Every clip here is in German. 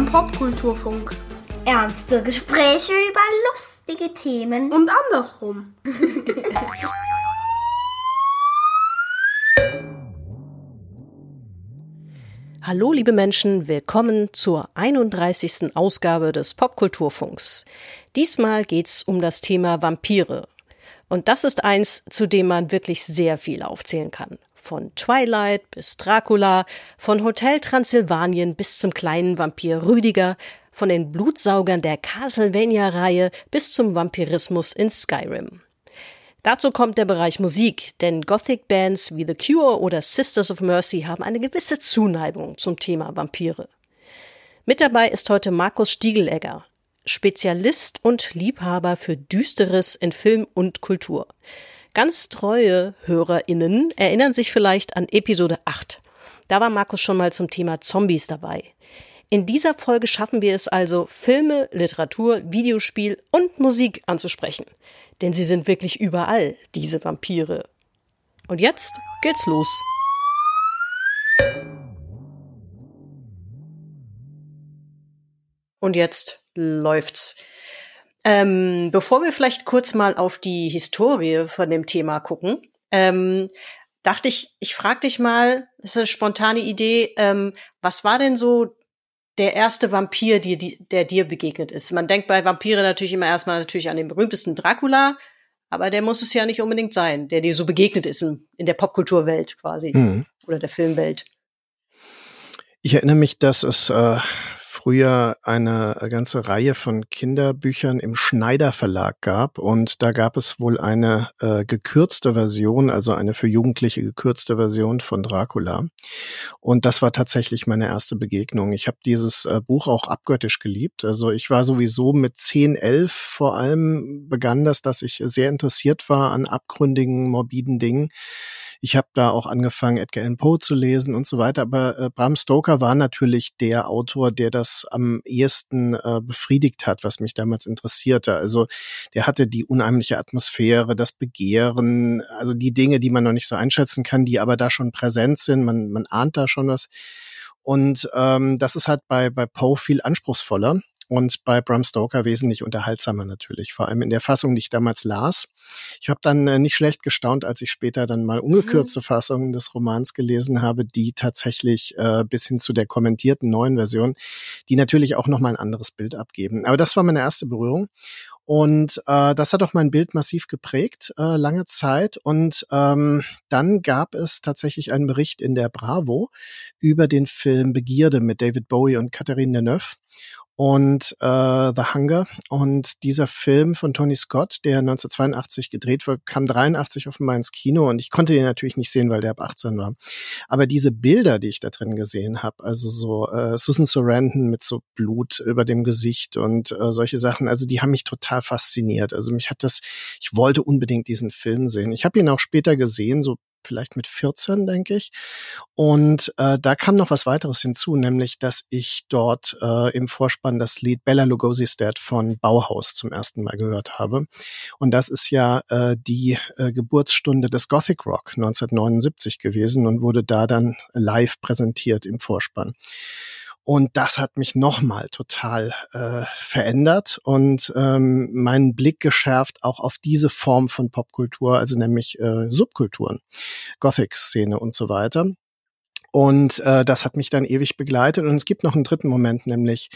Beim Popkulturfunk. Ernste Gespräche über lustige Themen. Und andersrum. Hallo liebe Menschen, willkommen zur 31. Ausgabe des Popkulturfunks. Diesmal geht's um das Thema Vampire. Und das ist eins, zu dem man wirklich sehr viel aufzählen kann. Von Twilight bis Dracula, von Hotel Transsilvanien bis zum kleinen Vampir Rüdiger, von den Blutsaugern der Castlevania-Reihe bis zum Vampirismus in Skyrim. Dazu kommt der Bereich Musik, denn Gothic-Bands wie The Cure oder Sisters of Mercy haben eine gewisse Zuneigung zum Thema Vampire. Mit dabei ist heute Markus Stiegelegger, Spezialist und Liebhaber für Düsteres in Film und Kultur. Ganz treue HörerInnen erinnern sich vielleicht an Episode 8. Da war Markus schon mal zum Thema Zombies dabei. In dieser Folge schaffen wir es also, Filme, Literatur, Videospiel und Musik anzusprechen. Denn sie sind wirklich überall, diese Vampire. Und jetzt geht's los. Und jetzt läuft's. Ähm, bevor wir vielleicht kurz mal auf die Historie von dem Thema gucken, ähm, dachte ich, ich frage dich mal, das ist eine spontane Idee, ähm, was war denn so der erste Vampir, die, die, der dir begegnet ist? Man denkt bei Vampire natürlich immer erstmal natürlich an den berühmtesten Dracula, aber der muss es ja nicht unbedingt sein, der dir so begegnet ist in, in der Popkulturwelt quasi mhm. oder der Filmwelt. Ich erinnere mich, dass es äh, früher eine ganze Reihe von Kinderbüchern im Schneider Verlag gab und da gab es wohl eine äh, gekürzte Version, also eine für Jugendliche gekürzte Version von Dracula. Und das war tatsächlich meine erste Begegnung. Ich habe dieses äh, Buch auch abgöttisch geliebt. Also ich war sowieso mit 10, 11 vor allem begann das, dass ich sehr interessiert war an abgründigen, morbiden Dingen. Ich habe da auch angefangen, Edgar Allan Poe zu lesen und so weiter. Aber äh, Bram Stoker war natürlich der Autor, der das am ehesten äh, befriedigt hat, was mich damals interessierte. Also der hatte die unheimliche Atmosphäre, das Begehren, also die Dinge, die man noch nicht so einschätzen kann, die aber da schon präsent sind. Man, man ahnt da schon was. Und ähm, das ist halt bei, bei Poe viel anspruchsvoller und bei Bram Stoker wesentlich unterhaltsamer natürlich, vor allem in der Fassung, die ich damals las. Ich habe dann äh, nicht schlecht gestaunt, als ich später dann mal ungekürzte mhm. Fassungen des Romans gelesen habe, die tatsächlich äh, bis hin zu der kommentierten neuen Version, die natürlich auch noch mal ein anderes Bild abgeben. Aber das war meine erste Berührung. Und äh, das hat auch mein Bild massiv geprägt, äh, lange Zeit. Und ähm, dann gab es tatsächlich einen Bericht in der Bravo über den Film Begierde mit David Bowie und Catherine Deneuve und äh, The Hunger. Und dieser Film von Tony Scott, der 1982 gedreht wurde, kam 83 offenbar ins Kino und ich konnte den natürlich nicht sehen, weil der ab 18 war. Aber diese Bilder, die ich da drin gesehen habe, also so äh, Susan Sarandon mit so Blut über dem Gesicht und äh, solche Sachen, also die haben mich total fasziniert. Also mich hat das, ich wollte unbedingt diesen Film sehen. Ich habe ihn auch später gesehen, so vielleicht mit 14, denke ich. Und äh, da kam noch was weiteres hinzu, nämlich, dass ich dort äh, im Vorspann das Lied Bella Lugosi's Dead von Bauhaus zum ersten Mal gehört habe. Und das ist ja äh, die äh, Geburtsstunde des Gothic Rock 1979 gewesen und wurde da dann live präsentiert im Vorspann. Und das hat mich nochmal total äh, verändert und ähm, meinen Blick geschärft auch auf diese Form von Popkultur, also nämlich äh, Subkulturen, Gothic-Szene und so weiter. Und äh, das hat mich dann ewig begleitet. Und es gibt noch einen dritten Moment, nämlich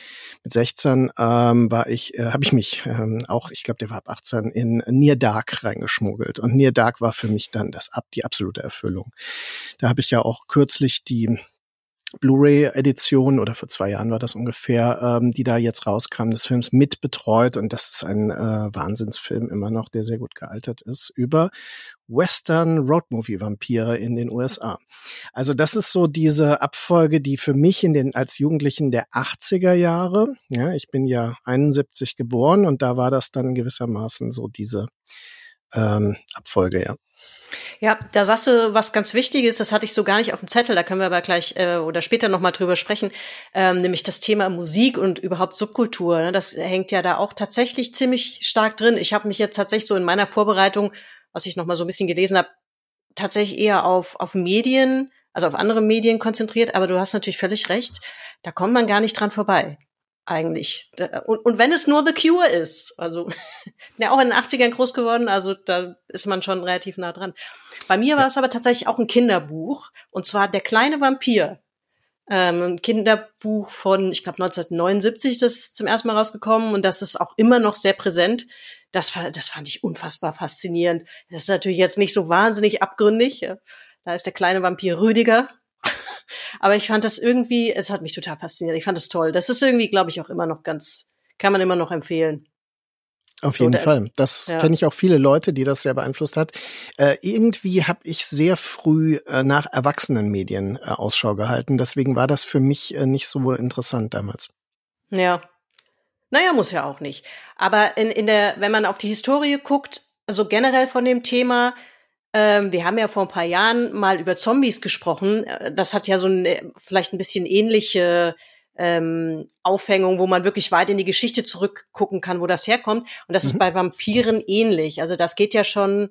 mit 16 ähm, war ich, äh, habe ich mich ähm, auch, ich glaube, der war ab 18 in Near Dark reingeschmuggelt. Und Near Dark war für mich dann das ab die absolute Erfüllung. Da habe ich ja auch kürzlich die Blu-ray-Edition oder vor zwei Jahren war das ungefähr, ähm, die da jetzt rauskam, des Films mitbetreut und das ist ein äh, Wahnsinnsfilm immer noch, der sehr gut gealtert ist, über Western Roadmovie Vampire in den USA. Also das ist so diese Abfolge, die für mich in den als Jugendlichen der 80er Jahre, ja, ich bin ja 71 geboren und da war das dann gewissermaßen so diese ähm, Abfolge, ja. Ja, da sagst du was ganz Wichtiges, das hatte ich so gar nicht auf dem Zettel, da können wir aber gleich äh, oder später nochmal drüber sprechen, ähm, nämlich das Thema Musik und überhaupt Subkultur. Ne? Das hängt ja da auch tatsächlich ziemlich stark drin. Ich habe mich jetzt tatsächlich so in meiner Vorbereitung, was ich nochmal so ein bisschen gelesen habe, tatsächlich eher auf, auf Medien also auf andere Medien konzentriert, aber du hast natürlich völlig recht, da kommt man gar nicht dran vorbei eigentlich. Und, und wenn es nur The Cure ist, also bin ja auch in den 80ern groß geworden, also da ist man schon relativ nah dran. Bei mir war es aber tatsächlich auch ein Kinderbuch, und zwar Der kleine Vampir. Ähm, ein Kinderbuch von, ich glaube, 1979 das zum ersten Mal rausgekommen und das ist auch immer noch sehr präsent. Das, das fand ich unfassbar faszinierend. Das ist natürlich jetzt nicht so wahnsinnig abgründig. Da ist der kleine Vampir Rüdiger, aber ich fand das irgendwie, es hat mich total fasziniert. Ich fand das toll. Das ist irgendwie, glaube ich, auch immer noch ganz, kann man immer noch empfehlen. Auf jeden so, Fall. Das ja. kenne ich auch viele Leute, die das sehr beeinflusst hat. Äh, irgendwie habe ich sehr früh äh, nach Erwachsenenmedien äh, Ausschau gehalten. Deswegen war das für mich äh, nicht so interessant damals. Ja. Naja, muss ja auch nicht. Aber in, in der, wenn man auf die Historie guckt, also generell von dem Thema, ähm, wir haben ja vor ein paar Jahren mal über Zombies gesprochen. Äh, das hat ja so ein, äh, vielleicht ein bisschen ähnliche ähm, Aufhängung, wo man wirklich weit in die Geschichte zurückgucken kann, wo das herkommt. Und das mhm. ist bei Vampiren ähnlich. Also das geht ja schon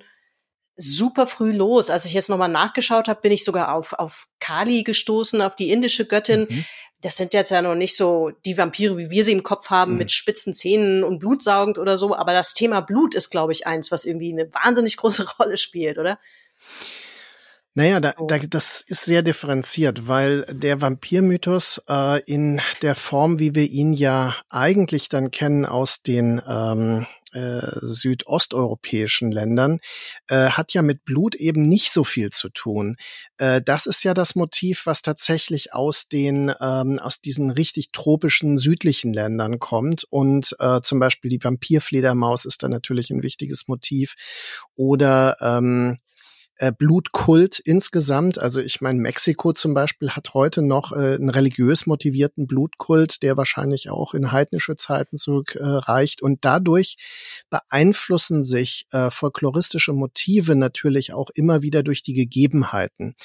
super früh los. Als ich jetzt nochmal nachgeschaut habe, bin ich sogar auf, auf Kali gestoßen, auf die indische Göttin. Mhm das sind jetzt ja noch nicht so die Vampire, wie wir sie im Kopf haben, mhm. mit spitzen Zähnen und blutsaugend oder so. Aber das Thema Blut ist, glaube ich, eins, was irgendwie eine wahnsinnig große Rolle spielt, oder? Naja, da, da, das ist sehr differenziert, weil der Vampirmythos äh, in der Form, wie wir ihn ja eigentlich dann kennen aus den ähm, äh, südosteuropäischen Ländern, äh, hat ja mit Blut eben nicht so viel zu tun. Äh, das ist ja das Motiv, was tatsächlich aus den ähm, aus diesen richtig tropischen südlichen Ländern kommt und äh, zum Beispiel die Vampirfledermaus ist da natürlich ein wichtiges Motiv oder ähm, äh, Blutkult insgesamt. Also ich meine, Mexiko zum Beispiel hat heute noch äh, einen religiös motivierten Blutkult, der wahrscheinlich auch in heidnische Zeiten zurückreicht. Äh, und dadurch beeinflussen sich äh, folkloristische Motive natürlich auch immer wieder durch die Gegebenheiten.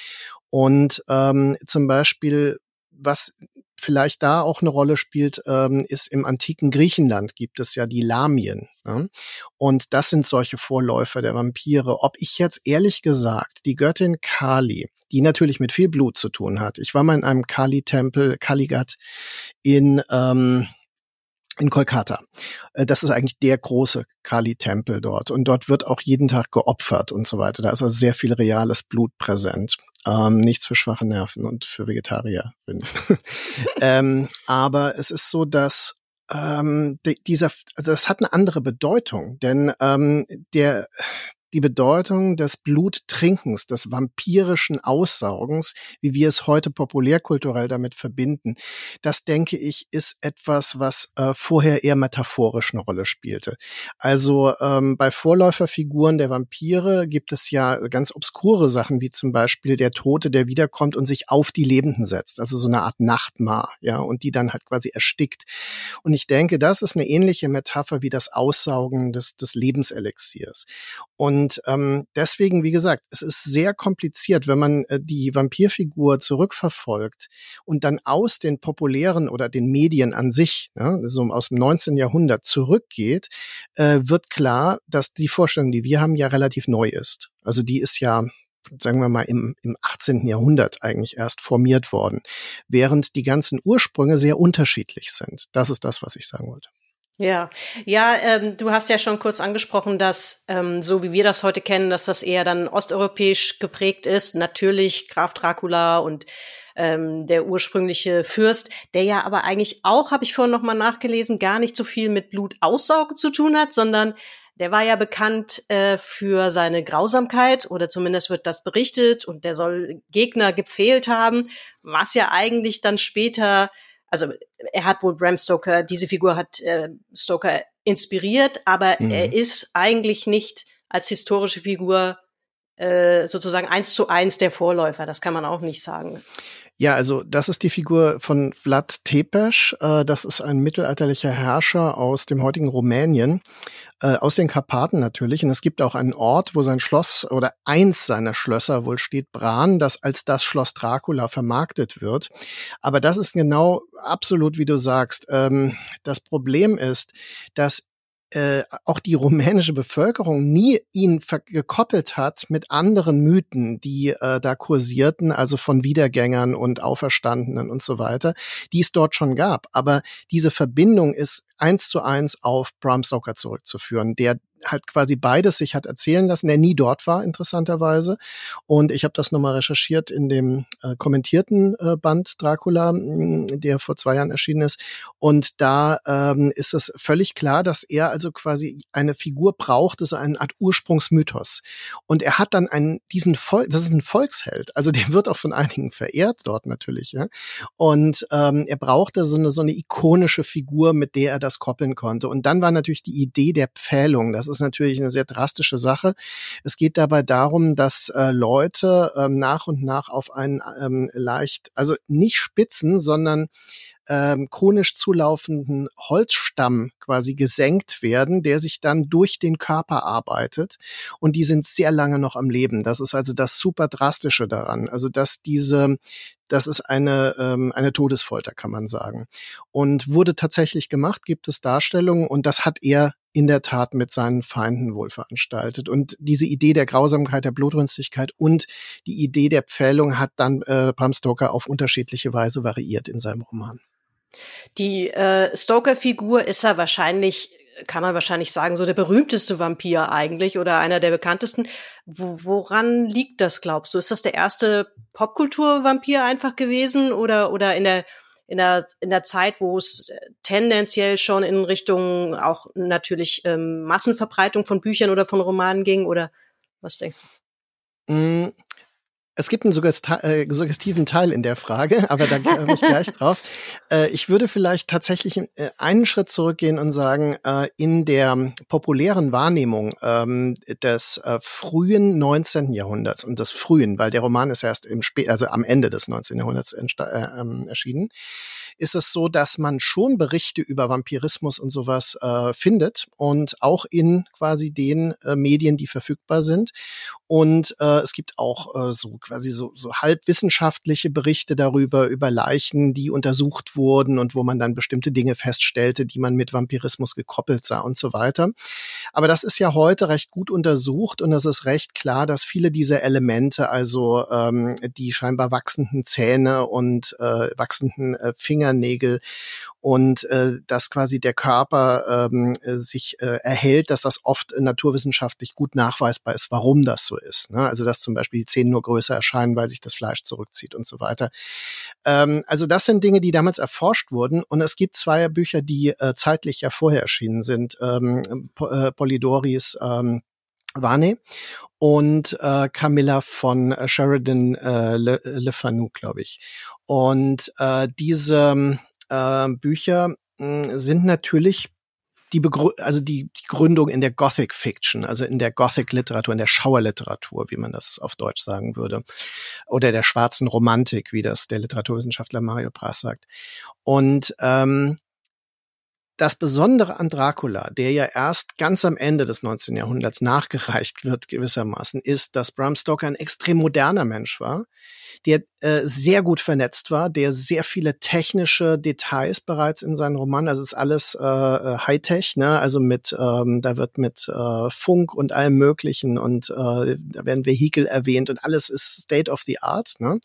Und ähm, zum Beispiel was vielleicht da auch eine Rolle spielt, ähm, ist im antiken Griechenland gibt es ja die Lamien. Ne? Und das sind solche Vorläufer der Vampire. Ob ich jetzt ehrlich gesagt die Göttin Kali, die natürlich mit viel Blut zu tun hat. Ich war mal in einem Kali-Tempel, Kaligat, in ähm, in Kolkata. Äh, das ist eigentlich der große Kali-Tempel dort. Und dort wird auch jeden Tag geopfert und so weiter. Da ist also sehr viel reales Blut präsent. Ähm, nichts für schwache Nerven und für Vegetarier. ähm, aber es ist so, dass ähm, dieser, also das hat eine andere Bedeutung, denn ähm, der die Bedeutung des Bluttrinkens, des vampirischen Aussaugens, wie wir es heute populärkulturell damit verbinden, das denke ich, ist etwas, was äh, vorher eher metaphorisch eine Rolle spielte. Also ähm, bei Vorläuferfiguren der Vampire gibt es ja ganz obskure Sachen, wie zum Beispiel der Tote, der wiederkommt und sich auf die Lebenden setzt, also so eine Art Nachtmar, ja, und die dann halt quasi erstickt. Und ich denke, das ist eine ähnliche Metapher wie das Aussaugen des, des Lebenselixiers. Und und ähm, deswegen, wie gesagt, es ist sehr kompliziert, wenn man äh, die Vampirfigur zurückverfolgt und dann aus den populären oder den Medien an sich, ne, so aus dem 19. Jahrhundert zurückgeht, äh, wird klar, dass die Vorstellung, die wir haben, ja relativ neu ist. Also die ist ja sagen wir mal, im, im 18. Jahrhundert eigentlich erst formiert worden, während die ganzen Ursprünge sehr unterschiedlich sind. Das ist das, was ich sagen wollte. Ja, ja, ähm, du hast ja schon kurz angesprochen, dass ähm, so wie wir das heute kennen, dass das eher dann osteuropäisch geprägt ist. Natürlich Graf Dracula und ähm, der ursprüngliche Fürst, der ja aber eigentlich auch, habe ich vorhin noch mal nachgelesen, gar nicht so viel mit Blutaussaugen zu tun hat, sondern der war ja bekannt äh, für seine Grausamkeit oder zumindest wird das berichtet und der soll Gegner gepfählt haben, was ja eigentlich dann später also er hat wohl Bram Stoker, diese Figur hat äh, Stoker inspiriert, aber mhm. er ist eigentlich nicht als historische Figur äh, sozusagen eins zu eins der Vorläufer. Das kann man auch nicht sagen. Ja, also das ist die Figur von Vlad Tepes. Äh, das ist ein mittelalterlicher Herrscher aus dem heutigen Rumänien, äh, aus den Karpaten natürlich. Und es gibt auch einen Ort, wo sein Schloss oder eins seiner Schlösser wohl steht, Bran, das als das Schloss Dracula vermarktet wird. Aber das ist genau absolut, wie du sagst. Ähm, das Problem ist, dass äh, auch die rumänische Bevölkerung nie ihn gekoppelt hat mit anderen Mythen, die äh, da kursierten, also von Wiedergängern und Auferstandenen und so weiter, die es dort schon gab. Aber diese Verbindung ist eins zu eins auf Bram Stoker zurückzuführen, der halt quasi beides sich hat erzählen lassen, der nie dort war, interessanterweise. Und ich habe das nochmal recherchiert in dem äh, kommentierten äh, Band Dracula, mh, der vor zwei Jahren erschienen ist. Und da ähm, ist es völlig klar, dass er also quasi eine Figur braucht, ist eine Art Ursprungsmythos. Und er hat dann einen, diesen Volk, das ist ein Volksheld, also der wird auch von einigen verehrt dort natürlich, ja. Und ähm, er brauchte so eine, so eine ikonische Figur, mit der er das koppeln konnte. Und dann war natürlich die Idee der Pfählung, das ist natürlich eine sehr drastische Sache. Es geht dabei darum, dass äh, Leute ähm, nach und nach auf einen ähm, leicht, also nicht spitzen, sondern ähm, konisch zulaufenden Holzstamm quasi gesenkt werden, der sich dann durch den Körper arbeitet und die sind sehr lange noch am Leben. Das ist also das super drastische daran. Also dass diese das ist eine, ähm, eine Todesfolter, kann man sagen. Und wurde tatsächlich gemacht, gibt es Darstellungen und das hat er in der Tat mit seinen Feinden wohl veranstaltet. Und diese Idee der Grausamkeit, der Blutrünstigkeit und die Idee der Pfählung hat dann äh, Bram Stoker auf unterschiedliche Weise variiert in seinem Roman. Die äh, Stoker-Figur ist ja wahrscheinlich, kann man wahrscheinlich sagen, so der berühmteste Vampir eigentlich oder einer der bekanntesten. Wo, woran liegt das, glaubst du? Ist das der erste Popkultur-Vampir einfach gewesen oder, oder in der in der, in der Zeit, wo es tendenziell schon in Richtung auch natürlich ähm, Massenverbreitung von Büchern oder von Romanen ging? Oder was denkst du? Mm, es gibt einen äh, suggestiven Teil in der Frage, aber da komme ich gleich drauf. Äh, ich würde vielleicht tatsächlich äh, einen Schritt zurückgehen und sagen, in der populären Wahrnehmung ähm, des frühen 19. Jahrhunderts und des frühen, weil der Roman ist erst im Spä also am Ende des 19. Jahrhunderts ähm, erschienen, ist es so, dass man schon Berichte über Vampirismus und sowas äh, findet und auch in quasi den äh, Medien, die verfügbar sind. Und äh, es gibt auch äh, so quasi so, so halbwissenschaftliche Berichte darüber, über Leichen, die untersucht wurden und wo man dann bestimmte Dinge feststellte, die man mit Vampirismus gekoppelt sah und so weiter. Aber das ist ja heute recht gut untersucht und es ist recht klar, dass viele dieser Elemente, also ähm, die scheinbar wachsenden Zähne und äh, wachsenden äh, Finger, Fingernägel und äh, dass quasi der Körper ähm, sich äh, erhält, dass das oft naturwissenschaftlich gut nachweisbar ist, warum das so ist. Ne? Also dass zum Beispiel die Zähne nur größer erscheinen, weil sich das Fleisch zurückzieht und so weiter. Ähm, also das sind Dinge, die damals erforscht wurden und es gibt zwei Bücher, die äh, zeitlich ja vorher erschienen sind. Ähm, äh, Polidoris ähm, Varney und äh, Camilla von äh, Sheridan äh, Le, Le Fanu, glaube ich. Und äh, diese äh, Bücher mh, hm, sind natürlich die Begrü also die, die Gründung in der Gothic Fiction, also in der Gothic Literatur, in der Schauerliteratur, wie man das auf Deutsch sagen würde, oder der schwarzen Romantik, wie das der Literaturwissenschaftler Mario Pras sagt. Und ähm, das Besondere an Dracula, der ja erst ganz am Ende des 19. Jahrhunderts nachgereicht wird gewissermaßen, ist, dass Bram Stoker ein extrem moderner Mensch war, der äh, sehr gut vernetzt war, der sehr viele technische Details bereits in seinen Romanen, also ist alles äh, äh, Hightech, ne? Also mit, ähm, da wird mit äh, Funk und allem Möglichen und äh, da werden Vehikel erwähnt und alles ist State of the Art, ne?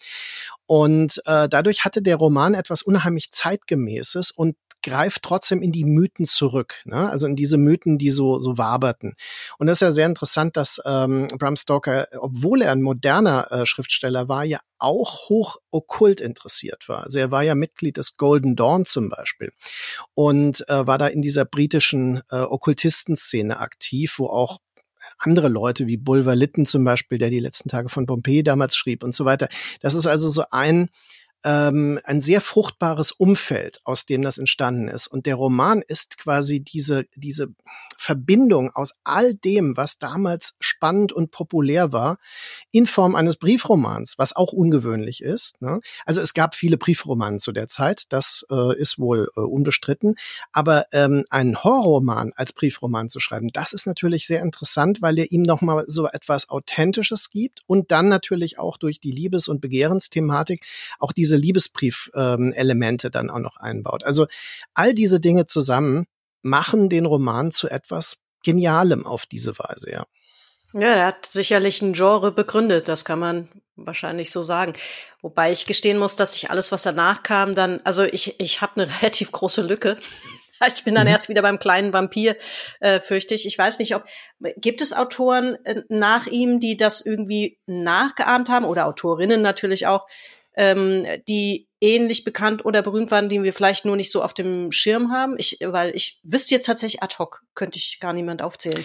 Und äh, dadurch hatte der Roman etwas unheimlich zeitgemäßes und greift trotzdem in die Mythen zurück, ne? also in diese Mythen, die so, so waberten. Und das ist ja sehr interessant, dass ähm, Bram Stoker, obwohl er ein moderner äh, Schriftsteller war, ja auch hoch okkult interessiert war. Also er war ja Mitglied des Golden Dawn zum Beispiel und äh, war da in dieser britischen äh, Okkultistenszene aktiv, wo auch andere Leute wie Bulwer Lytton zum Beispiel, der die letzten Tage von Pompeji damals schrieb und so weiter. Das ist also so ein ähm, ein sehr fruchtbares Umfeld, aus dem das entstanden ist. Und der Roman ist quasi diese, diese Verbindung aus all dem, was damals spannend und populär war, in Form eines Briefromans, was auch ungewöhnlich ist. Ne? Also es gab viele Briefromanen zu der Zeit, das äh, ist wohl äh, unbestritten. Aber ähm, einen Horrorroman als Briefroman zu schreiben, das ist natürlich sehr interessant, weil er ihm nochmal so etwas Authentisches gibt und dann natürlich auch durch die Liebes- und Begehrensthematik auch diese Liebesbrief-Elemente ähm, dann auch noch einbaut. Also all diese Dinge zusammen machen den Roman zu etwas Genialem auf diese Weise, ja. Ja, er hat sicherlich ein Genre begründet, das kann man wahrscheinlich so sagen. Wobei ich gestehen muss, dass ich alles, was danach kam, dann, also ich, ich habe eine relativ große Lücke. Ich bin dann mhm. erst wieder beim kleinen Vampir, äh, fürchte ich. Ich weiß nicht, ob gibt es Autoren äh, nach ihm, die das irgendwie nachgeahmt haben oder Autorinnen natürlich auch, ähm, die ähnlich bekannt oder berühmt waren, die wir vielleicht nur nicht so auf dem Schirm haben. Ich, weil ich wüsste jetzt tatsächlich ad hoc, könnte ich gar niemand aufzählen.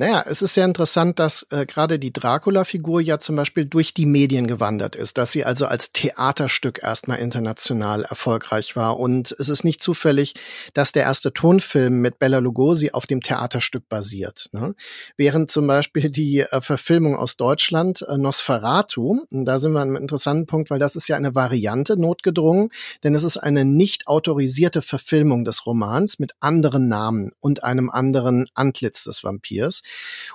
Naja, es ist sehr interessant, dass äh, gerade die Dracula-Figur ja zum Beispiel durch die Medien gewandert ist, dass sie also als Theaterstück erstmal international erfolgreich war. Und es ist nicht zufällig, dass der erste Tonfilm mit Bella Lugosi auf dem Theaterstück basiert. Ne? Während zum Beispiel die äh, Verfilmung aus Deutschland, äh, Nosferatu, da sind wir an einem interessanten Punkt, weil das ist ja eine Variante notgedrungen, denn es ist eine nicht autorisierte Verfilmung des Romans mit anderen Namen und einem anderen Antlitz des Vampirs.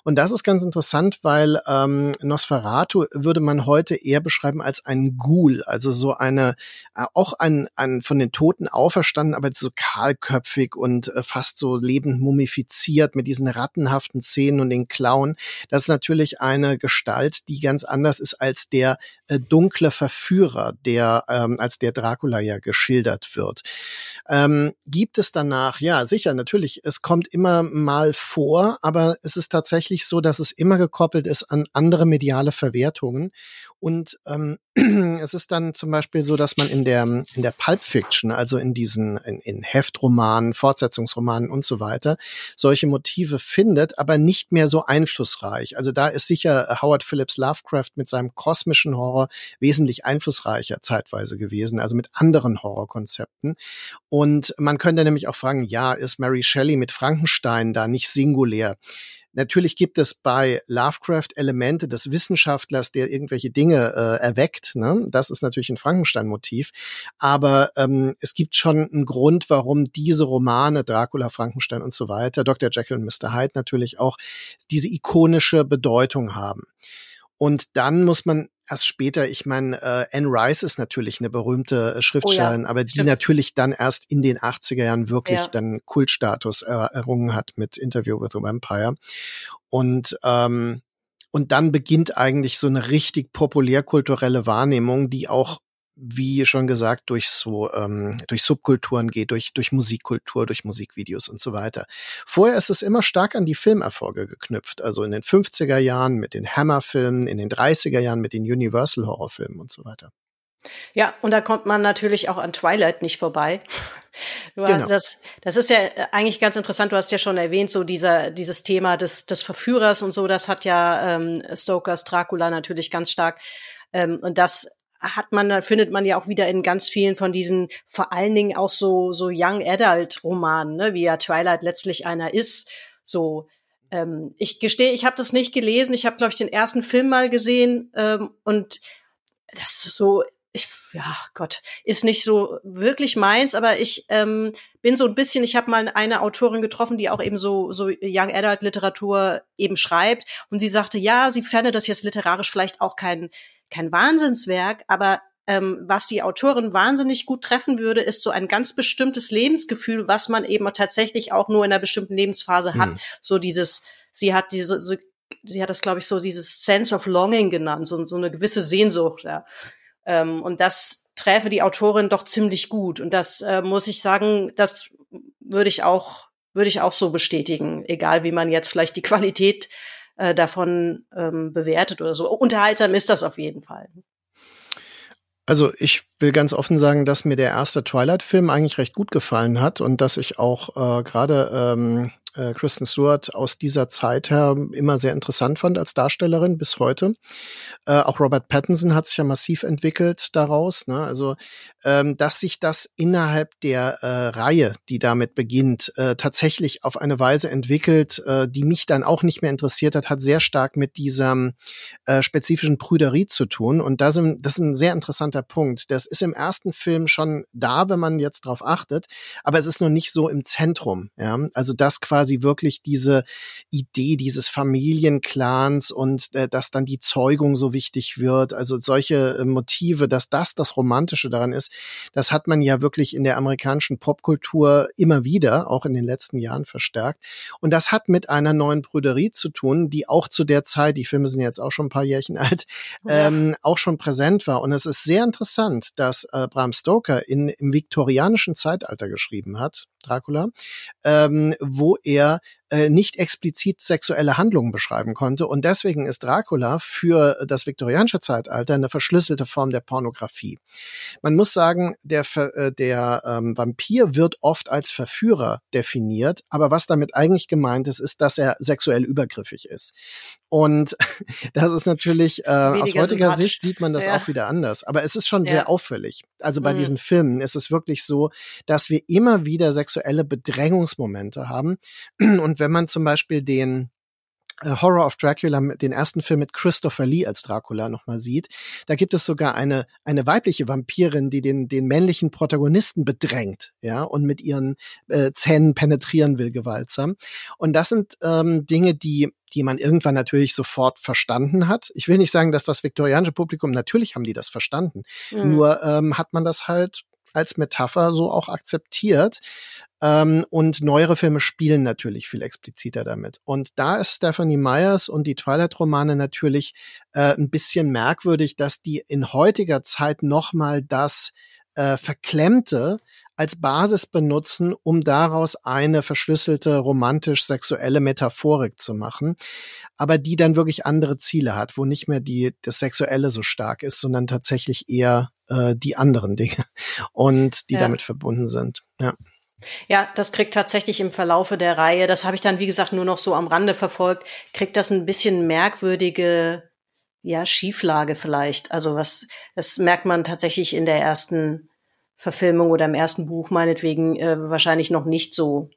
Und das ist ganz interessant, weil ähm, Nosferatu würde man heute eher beschreiben als ein Ghoul, also so eine, äh, auch ein, ein von den Toten auferstanden, aber so kahlköpfig und äh, fast so lebend mumifiziert mit diesen rattenhaften Zähnen und den Klauen. Das ist natürlich eine Gestalt, die ganz anders ist als der äh, dunkle Verführer, der ähm, als der Dracula ja geschildert wird. Ähm, gibt es danach, ja, sicher, natürlich, es kommt immer mal vor, aber es ist tatsächlich so, dass es immer gekoppelt ist an andere mediale Verwertungen. Und ähm, es ist dann zum Beispiel so, dass man in der, in der Pulp Fiction, also in diesen, in, in Heftromanen, Fortsetzungsromanen und so weiter, solche Motive findet, aber nicht mehr so einflussreich. Also da ist sicher Howard Phillips Lovecraft mit seinem kosmischen Horror wesentlich einflussreicher zeitweise gewesen, also mit anderen Horrorkonzepten. Und man könnte nämlich auch fragen, ja, ist Mary Shelley mit Frankenstein da nicht singulär? Natürlich gibt es bei Lovecraft Elemente des Wissenschaftlers, der irgendwelche Dinge äh, erweckt. Ne? Das ist natürlich ein Frankenstein-Motiv. Aber ähm, es gibt schon einen Grund, warum diese Romane, Dracula, Frankenstein und so weiter, Dr. Jekyll und Mr. Hyde natürlich auch diese ikonische Bedeutung haben. Und dann muss man erst später, ich meine, äh, Anne Rice ist natürlich eine berühmte äh, Schriftstellerin, oh ja, aber die stimmt. natürlich dann erst in den 80er Jahren wirklich ja. dann Kultstatus er errungen hat mit Interview with a Vampire. Und ähm, und dann beginnt eigentlich so eine richtig populärkulturelle Wahrnehmung, die auch wie schon gesagt, durch so, ähm, durch Subkulturen geht, durch, durch Musikkultur, durch Musikvideos und so weiter. Vorher ist es immer stark an die Filmerfolge geknüpft. Also in den 50er Jahren mit den Hammer-Filmen, in den 30er Jahren mit den Universal-Horrorfilmen und so weiter. Ja, und da kommt man natürlich auch an Twilight nicht vorbei. genau. das, das ist ja eigentlich ganz interessant. Du hast ja schon erwähnt, so dieser, dieses Thema des, des Verführers und so, das hat ja ähm, Stokers Dracula natürlich ganz stark. Ähm, und das hat man, findet man ja auch wieder in ganz vielen von diesen, vor allen Dingen auch so, so Young Adult Romanen, ne, wie ja Twilight letztlich einer ist. So, ähm, ich gestehe, ich habe das nicht gelesen. Ich habe, glaube ich, den ersten Film mal gesehen ähm, und das so, ich, ja Gott, ist nicht so wirklich meins, aber ich ähm, bin so ein bisschen, ich habe mal eine Autorin getroffen, die auch eben so, so Young Adult Literatur eben schreibt und sie sagte, ja, sie fände das jetzt literarisch vielleicht auch kein kein Wahnsinnswerk, aber ähm, was die Autorin wahnsinnig gut treffen würde, ist so ein ganz bestimmtes Lebensgefühl, was man eben tatsächlich auch nur in einer bestimmten Lebensphase hat. Mhm. So dieses, sie hat diese, so, sie hat das, glaube ich, so dieses Sense of Longing genannt, so, so eine gewisse Sehnsucht. Ja. Ähm, und das träfe die Autorin doch ziemlich gut. Und das äh, muss ich sagen, das würde ich auch, würde ich auch so bestätigen, egal wie man jetzt vielleicht die Qualität äh, davon ähm, bewertet oder so. Unterhaltsam ist das auf jeden Fall. Also ich will ganz offen sagen, dass mir der erste Twilight-Film eigentlich recht gut gefallen hat und dass ich auch äh, gerade ähm, äh, Kristen Stewart aus dieser Zeit her immer sehr interessant fand als Darstellerin bis heute. Äh, auch Robert Pattinson hat sich ja massiv entwickelt daraus. Ne? Also, ähm, dass sich das innerhalb der äh, Reihe, die damit beginnt, äh, tatsächlich auf eine Weise entwickelt, äh, die mich dann auch nicht mehr interessiert hat, hat sehr stark mit dieser äh, spezifischen Prüderie zu tun. Und das, das ist ein sehr interessanter Punkt. Das ist im ersten Film schon da, wenn man jetzt drauf achtet, aber es ist noch nicht so im Zentrum. Ja? Also das quasi quasi wirklich diese Idee dieses Familienclans und äh, dass dann die Zeugung so wichtig wird. Also solche äh, Motive, dass das das Romantische daran ist, das hat man ja wirklich in der amerikanischen Popkultur immer wieder, auch in den letzten Jahren verstärkt. Und das hat mit einer neuen Brüderie zu tun, die auch zu der Zeit, die Filme sind jetzt auch schon ein paar Jährchen alt, ja. ähm, auch schon präsent war. Und es ist sehr interessant, dass äh, Bram Stoker in, im viktorianischen Zeitalter geschrieben hat, Dracula, ähm, wo er eher äh, nicht explizit sexuelle Handlungen beschreiben konnte. Und deswegen ist Dracula für das viktorianische Zeitalter eine verschlüsselte Form der Pornografie. Man muss sagen, der, äh, der ähm, Vampir wird oft als Verführer definiert, aber was damit eigentlich gemeint ist, ist, dass er sexuell übergriffig ist. Und das ist natürlich, äh, aus heutiger Sicht sieht man das ja. auch wieder anders. Aber es ist schon ja. sehr auffällig. Also bei mhm. diesen Filmen ist es wirklich so, dass wir immer wieder sexuelle Bedrängungsmomente haben. Und wenn man zum Beispiel den äh, Horror of Dracula, den ersten Film mit Christopher Lee als Dracula nochmal sieht, da gibt es sogar eine, eine weibliche Vampirin, die den, den männlichen Protagonisten bedrängt, ja, und mit ihren äh, Zähnen penetrieren will, gewaltsam. Und das sind ähm, Dinge, die die man irgendwann natürlich sofort verstanden hat. Ich will nicht sagen, dass das viktorianische Publikum, natürlich haben die das verstanden. Mhm. Nur ähm, hat man das halt als Metapher so auch akzeptiert. Ähm, und neuere Filme spielen natürlich viel expliziter damit. Und da ist Stephanie Myers und die Twilight-Romane natürlich äh, ein bisschen merkwürdig, dass die in heutiger Zeit nochmal das äh, Verklemmte als Basis benutzen, um daraus eine verschlüsselte romantisch-sexuelle Metaphorik zu machen, aber die dann wirklich andere Ziele hat, wo nicht mehr die das Sexuelle so stark ist, sondern tatsächlich eher äh, die anderen Dinge und die ja. damit verbunden sind. Ja. Ja, das kriegt tatsächlich im Verlaufe der Reihe, das habe ich dann, wie gesagt, nur noch so am Rande verfolgt, kriegt das ein bisschen merkwürdige, ja, Schieflage vielleicht. Also was, das merkt man tatsächlich in der ersten Verfilmung oder im ersten Buch meinetwegen äh, wahrscheinlich noch nicht so.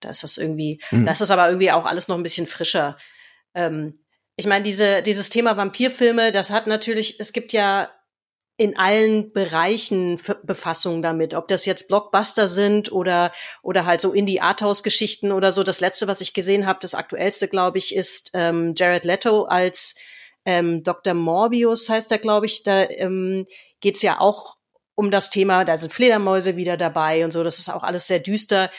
Da ist das irgendwie, mhm. das ist aber irgendwie auch alles noch ein bisschen frischer. Ähm, ich meine, diese, dieses Thema Vampirfilme, das hat natürlich, es gibt ja in allen Bereichen Befassung damit, ob das jetzt Blockbuster sind oder oder halt so Indie Arthouse Geschichten oder so. Das letzte, was ich gesehen habe, das aktuellste, glaube ich, ist ähm, Jared Leto als ähm, Dr. Morbius heißt er, glaube ich. Da ähm, geht ja auch um das Thema. Da sind Fledermäuse wieder dabei und so. Das ist auch alles sehr düster.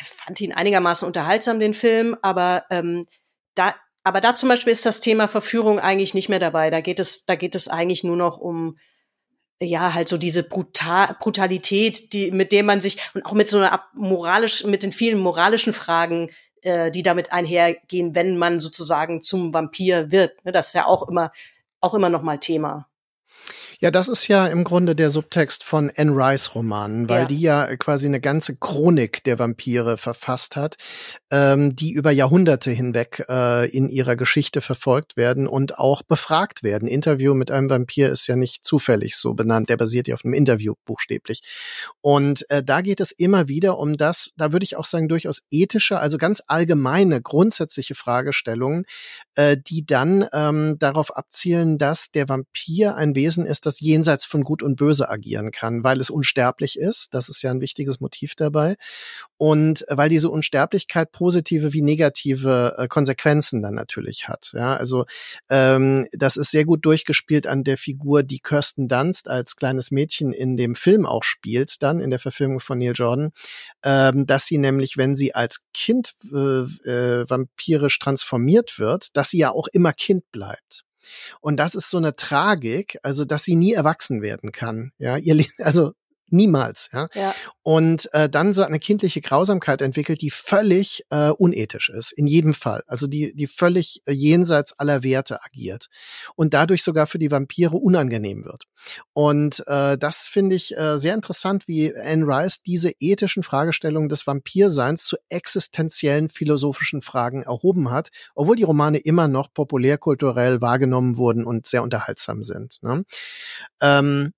Ich fand ihn einigermaßen unterhaltsam, den Film, aber ähm, da, aber da zum Beispiel ist das Thema Verführung eigentlich nicht mehr dabei. Da geht es, da geht es eigentlich nur noch um ja, halt so diese Brutal Brutalität, die, mit dem man sich, und auch mit so einer moralisch, mit den vielen moralischen Fragen, äh, die damit einhergehen, wenn man sozusagen zum Vampir wird. Ne, das ist ja auch immer, auch immer noch mal Thema. Ja, das ist ja im Grunde der Subtext von Anne Rice Romanen, weil ja. die ja quasi eine ganze Chronik der Vampire verfasst hat, ähm, die über Jahrhunderte hinweg äh, in ihrer Geschichte verfolgt werden und auch befragt werden. Interview mit einem Vampir ist ja nicht zufällig so benannt, der basiert ja auf einem Interview buchstäblich. Und äh, da geht es immer wieder um das, da würde ich auch sagen, durchaus ethische, also ganz allgemeine, grundsätzliche Fragestellungen, äh, die dann ähm, darauf abzielen, dass der Vampir ein Wesen ist, das jenseits von Gut und Böse agieren kann, weil es unsterblich ist. Das ist ja ein wichtiges Motiv dabei. Und weil diese Unsterblichkeit positive wie negative äh, Konsequenzen dann natürlich hat. Ja, also ähm, das ist sehr gut durchgespielt an der Figur, die Kirsten Dunst als kleines Mädchen in dem Film auch spielt, dann in der Verfilmung von Neil Jordan, ähm, dass sie nämlich, wenn sie als Kind äh, äh, vampirisch transformiert wird, dass sie ja auch immer Kind bleibt. Und das ist so eine Tragik, also dass sie nie erwachsen werden kann. Ja, ihr, also Niemals, ja. ja. Und äh, dann so eine kindliche Grausamkeit entwickelt, die völlig äh, unethisch ist, in jedem Fall. Also die, die völlig äh, jenseits aller Werte agiert und dadurch sogar für die Vampire unangenehm wird. Und äh, das finde ich äh, sehr interessant, wie Anne Rice diese ethischen Fragestellungen des Vampirseins zu existenziellen philosophischen Fragen erhoben hat, obwohl die Romane immer noch populärkulturell wahrgenommen wurden und sehr unterhaltsam sind. Ne? Ähm,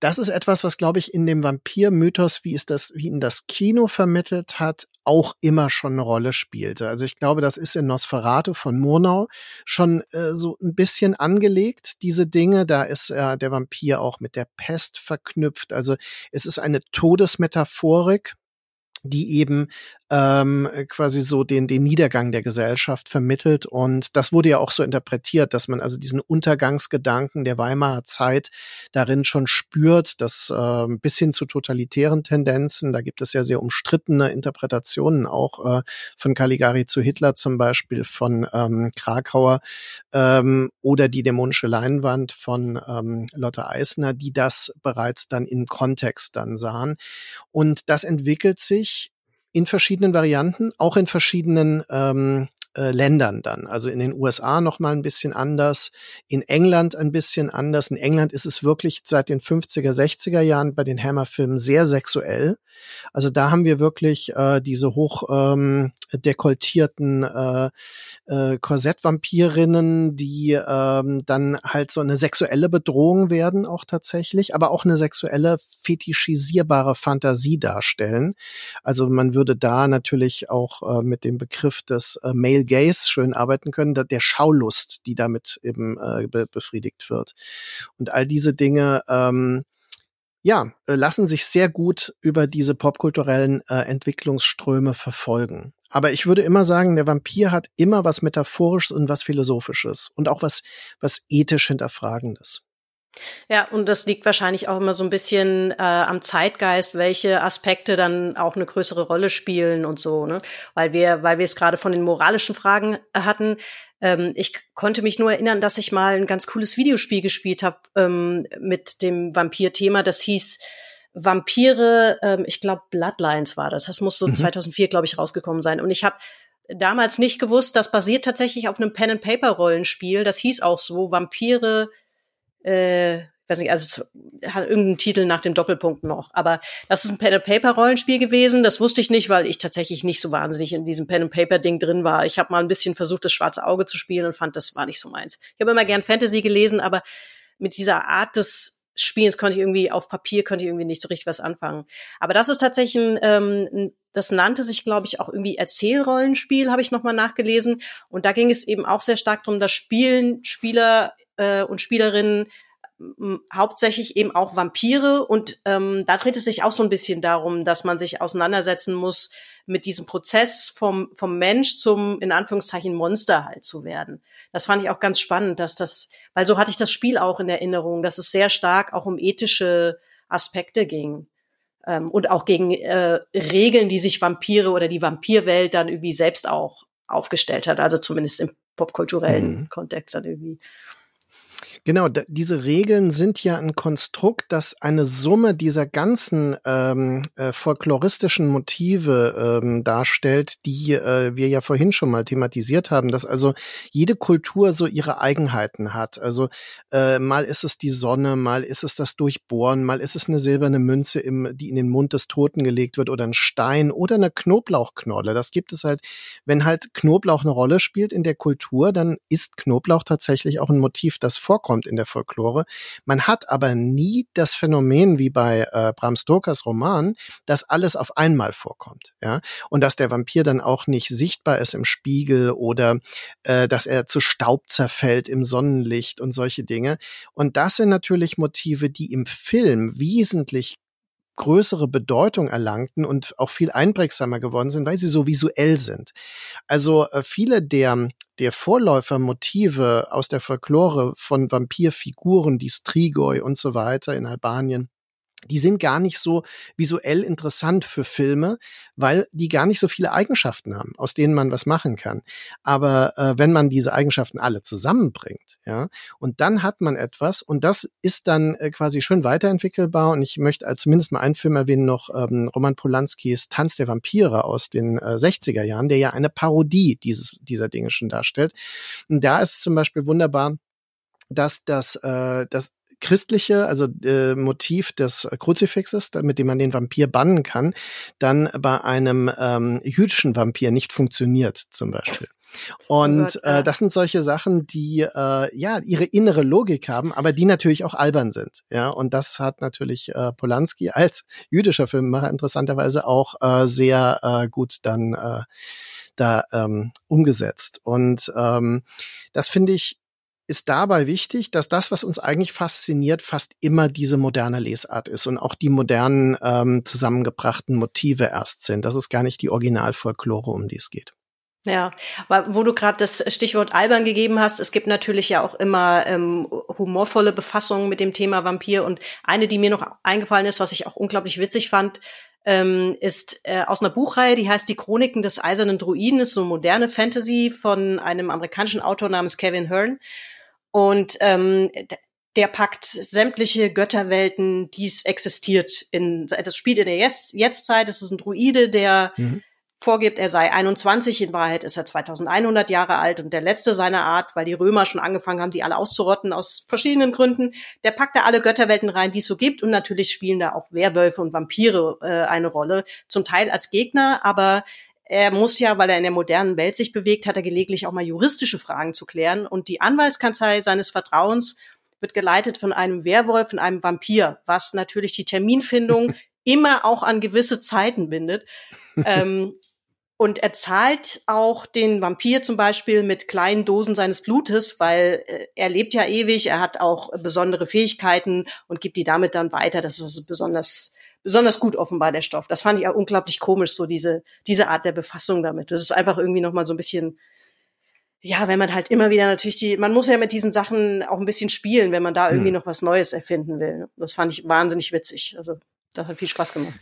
das ist etwas, was, glaube ich, in dem Vampir-Mythos, wie es das, wie ihn das Kino vermittelt hat, auch immer schon eine Rolle spielte. Also ich glaube, das ist in Nosferatu von Murnau schon äh, so ein bisschen angelegt, diese Dinge. Da ist äh, der Vampir auch mit der Pest verknüpft. Also es ist eine Todesmetaphorik, die eben ähm, quasi so den, den Niedergang der Gesellschaft vermittelt. Und das wurde ja auch so interpretiert, dass man also diesen Untergangsgedanken der Weimarer Zeit darin schon spürt, dass äh, bis hin zu totalitären Tendenzen, da gibt es ja sehr umstrittene Interpretationen auch äh, von Caligari zu Hitler zum Beispiel, von ähm, Krakauer ähm, oder die dämonische Leinwand von ähm, Lotte Eisner, die das bereits dann im Kontext dann sahen. Und das entwickelt sich in verschiedenen Varianten, auch in verschiedenen ähm, äh, Ländern dann. Also in den USA noch mal ein bisschen anders, in England ein bisschen anders. In England ist es wirklich seit den 50er, 60er Jahren bei den Hammer-Filmen sehr sexuell. Also da haben wir wirklich äh, diese hoch ähm, dekoltierten äh, äh, Korsettvampirinnen, die ähm, dann halt so eine sexuelle Bedrohung werden auch tatsächlich, aber auch eine sexuelle fetischisierbare Fantasie darstellen. Also man würde da natürlich auch äh, mit dem Begriff des äh, Male Gaze schön arbeiten können, der Schaulust, die damit eben äh, be befriedigt wird. Und all diese Dinge, ähm, ja, äh, lassen sich sehr gut über diese popkulturellen äh, Entwicklungsströme verfolgen. Aber ich würde immer sagen, der Vampir hat immer was Metaphorisches und was Philosophisches und auch was, was ethisch Hinterfragendes. Ja, und das liegt wahrscheinlich auch immer so ein bisschen äh, am Zeitgeist, welche Aspekte dann auch eine größere Rolle spielen und so, ne? Weil wir, weil wir es gerade von den moralischen Fragen hatten. Ähm, ich konnte mich nur erinnern, dass ich mal ein ganz cooles Videospiel gespielt habe ähm, mit dem Vampir-Thema. Das hieß Vampire, ähm, ich glaube Bloodlines war das. Das muss so mhm. 2004, glaube ich, rausgekommen sein. Und ich habe damals nicht gewusst, das basiert tatsächlich auf einem Pen-and-Paper-Rollenspiel. Das hieß auch so, Vampire äh, weiß nicht, also es hat irgendeinen Titel nach dem Doppelpunkt noch. Aber das ist ein Pen-and-Paper-Rollenspiel gewesen. Das wusste ich nicht, weil ich tatsächlich nicht so wahnsinnig in diesem Pen-and-Paper-Ding drin war. Ich habe mal ein bisschen versucht, das schwarze Auge zu spielen und fand, das war nicht so meins. Ich habe immer gern Fantasy gelesen, aber mit dieser Art des Spielens konnte ich irgendwie auf Papier konnte ich irgendwie nicht so richtig was anfangen. Aber das ist tatsächlich ein, ähm, das nannte sich, glaube ich, auch irgendwie Erzählrollenspiel, habe ich nochmal nachgelesen. Und da ging es eben auch sehr stark darum, dass Spielen, Spieler äh, und Spielerinnen hauptsächlich eben auch Vampire und ähm, da dreht es sich auch so ein bisschen darum, dass man sich auseinandersetzen muss mit diesem Prozess vom vom Mensch zum in Anführungszeichen Monster halt zu werden. Das fand ich auch ganz spannend, dass das, weil so hatte ich das Spiel auch in Erinnerung, dass es sehr stark auch um ethische Aspekte ging ähm, und auch gegen äh, Regeln, die sich Vampire oder die Vampirwelt dann irgendwie selbst auch aufgestellt hat, also zumindest im popkulturellen mhm. Kontext dann irgendwie. Genau, diese Regeln sind ja ein Konstrukt, das eine Summe dieser ganzen ähm, äh, folkloristischen Motive ähm, darstellt, die äh, wir ja vorhin schon mal thematisiert haben, dass also jede Kultur so ihre Eigenheiten hat. Also äh, mal ist es die Sonne, mal ist es das Durchbohren, mal ist es eine silberne Münze, im, die in den Mund des Toten gelegt wird oder ein Stein oder eine Knoblauchknolle. Das gibt es halt, wenn halt Knoblauch eine Rolle spielt in der Kultur, dann ist Knoblauch tatsächlich auch ein Motiv, das vorkommt vorkommt in der Folklore. Man hat aber nie das Phänomen wie bei äh, Bram Stokers Roman, dass alles auf einmal vorkommt, ja, und dass der Vampir dann auch nicht sichtbar ist im Spiegel oder äh, dass er zu Staub zerfällt im Sonnenlicht und solche Dinge. Und das sind natürlich Motive, die im Film wesentlich größere Bedeutung erlangten und auch viel einprägsamer geworden sind, weil sie so visuell sind. Also äh, viele der, der Vorläufermotive aus der Folklore von Vampirfiguren, die Strigoi und so weiter in Albanien, die sind gar nicht so visuell interessant für Filme, weil die gar nicht so viele Eigenschaften haben, aus denen man was machen kann. Aber äh, wenn man diese Eigenschaften alle zusammenbringt, ja, und dann hat man etwas und das ist dann äh, quasi schön weiterentwickelbar. Und ich möchte als zumindest mal einen Film erwähnen, noch ähm, Roman Polanskis Tanz der Vampire aus den äh, 60er Jahren, der ja eine Parodie dieses, dieser Dinge schon darstellt. Und da ist zum Beispiel wunderbar, dass das, äh, das christliche, also äh, Motiv des Kruzifixes, mit dem man den Vampir bannen kann, dann bei einem ähm, jüdischen Vampir nicht funktioniert, zum Beispiel. Und äh, das sind solche Sachen, die äh, ja ihre innere Logik haben, aber die natürlich auch albern sind. Ja, und das hat natürlich äh, Polanski als jüdischer Filmemacher interessanterweise auch äh, sehr äh, gut dann äh, da ähm, umgesetzt. Und ähm, das finde ich ist dabei wichtig, dass das, was uns eigentlich fasziniert, fast immer diese moderne Lesart ist und auch die modernen ähm, zusammengebrachten Motive erst sind. Das ist gar nicht die Originalfolklore, um die es geht. Ja, wo du gerade das Stichwort albern gegeben hast, es gibt natürlich ja auch immer ähm, humorvolle Befassungen mit dem Thema Vampir und eine, die mir noch eingefallen ist, was ich auch unglaublich witzig fand, ähm, ist äh, aus einer Buchreihe, die heißt Die Chroniken des Eisernen Druiden, ist so moderne Fantasy von einem amerikanischen Autor namens Kevin Hearn. Und ähm, der packt sämtliche Götterwelten, die es existiert. In, das spielt in der Jetzt Jetztzeit. Es ist ein Druide, der mhm vorgibt, er sei 21, in Wahrheit ist er 2100 Jahre alt und der letzte seiner Art, weil die Römer schon angefangen haben, die alle auszurotten aus verschiedenen Gründen. Der packt da alle Götterwelten rein, die es so gibt und natürlich spielen da auch Werwölfe und Vampire äh, eine Rolle, zum Teil als Gegner, aber er muss ja, weil er in der modernen Welt sich bewegt, hat er gelegentlich auch mal juristische Fragen zu klären und die Anwaltskanzlei seines Vertrauens wird geleitet von einem Werwolf und einem Vampir, was natürlich die Terminfindung immer auch an gewisse Zeiten bindet. ähm, und er zahlt auch den Vampir zum Beispiel mit kleinen Dosen seines Blutes, weil äh, er lebt ja ewig, er hat auch besondere Fähigkeiten und gibt die damit dann weiter. Das ist besonders, besonders gut offenbar der Stoff. Das fand ich auch unglaublich komisch, so diese, diese Art der Befassung damit. Das ist einfach irgendwie nochmal so ein bisschen, ja, wenn man halt immer wieder natürlich die, man muss ja mit diesen Sachen auch ein bisschen spielen, wenn man da irgendwie hm. noch was Neues erfinden will. Das fand ich wahnsinnig witzig. Also, das hat viel Spaß gemacht.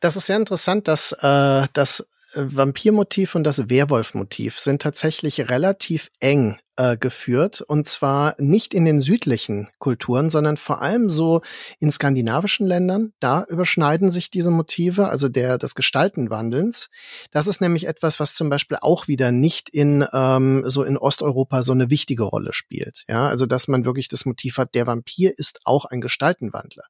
Das ist sehr interessant, dass äh, das Vampirmotiv und das Werwolfmotiv sind tatsächlich relativ eng äh, geführt und zwar nicht in den südlichen Kulturen, sondern vor allem so in skandinavischen Ländern. Da überschneiden sich diese Motive, also der des Gestaltenwandelns. Das ist nämlich etwas, was zum Beispiel auch wieder nicht in ähm, so in Osteuropa so eine wichtige Rolle spielt. Ja, also dass man wirklich das Motiv hat, der Vampir ist auch ein Gestaltenwandler.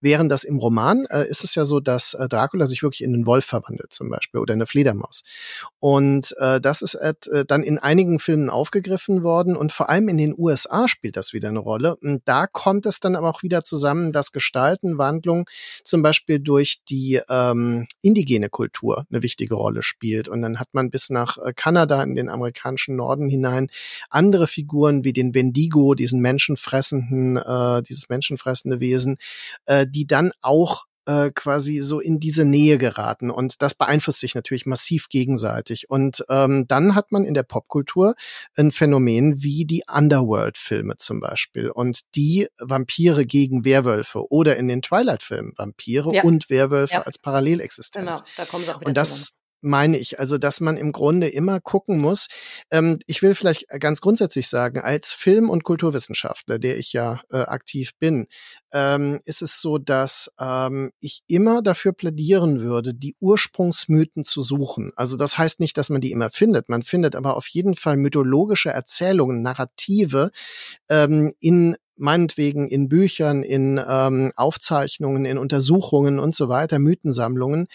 Während das im Roman äh, ist es ja so, dass äh, Dracula sich wirklich in einen Wolf verwandelt zum Beispiel oder eine Fledermaus. Und äh, das ist äh, dann in einigen Filmen aufgegriffen worden worden und vor allem in den USA spielt das wieder eine Rolle. Und da kommt es dann aber auch wieder zusammen, dass Gestaltenwandlung zum Beispiel durch die ähm, indigene Kultur eine wichtige Rolle spielt. Und dann hat man bis nach äh, Kanada in den amerikanischen Norden hinein andere Figuren wie den Wendigo, diesen menschenfressenden, äh, dieses menschenfressende Wesen, äh, die dann auch äh, quasi so in diese Nähe geraten. Und das beeinflusst sich natürlich massiv gegenseitig. Und ähm, dann hat man in der Popkultur ein Phänomen wie die Underworld-Filme zum Beispiel. Und die Vampire gegen Werwölfe oder in den Twilight-Filmen Vampire ja. und Werwölfe ja. als Parallelexistenz. Genau, da kommen sie auch wieder Und das zusammen meine ich. Also, dass man im Grunde immer gucken muss. Ähm, ich will vielleicht ganz grundsätzlich sagen, als Film- und Kulturwissenschaftler, der ich ja äh, aktiv bin, ähm, ist es so, dass ähm, ich immer dafür plädieren würde, die Ursprungsmythen zu suchen. Also das heißt nicht, dass man die immer findet. Man findet aber auf jeden Fall mythologische Erzählungen, Narrative ähm, in meinetwegen in Büchern, in ähm, Aufzeichnungen, in Untersuchungen und so weiter, Mythensammlungen,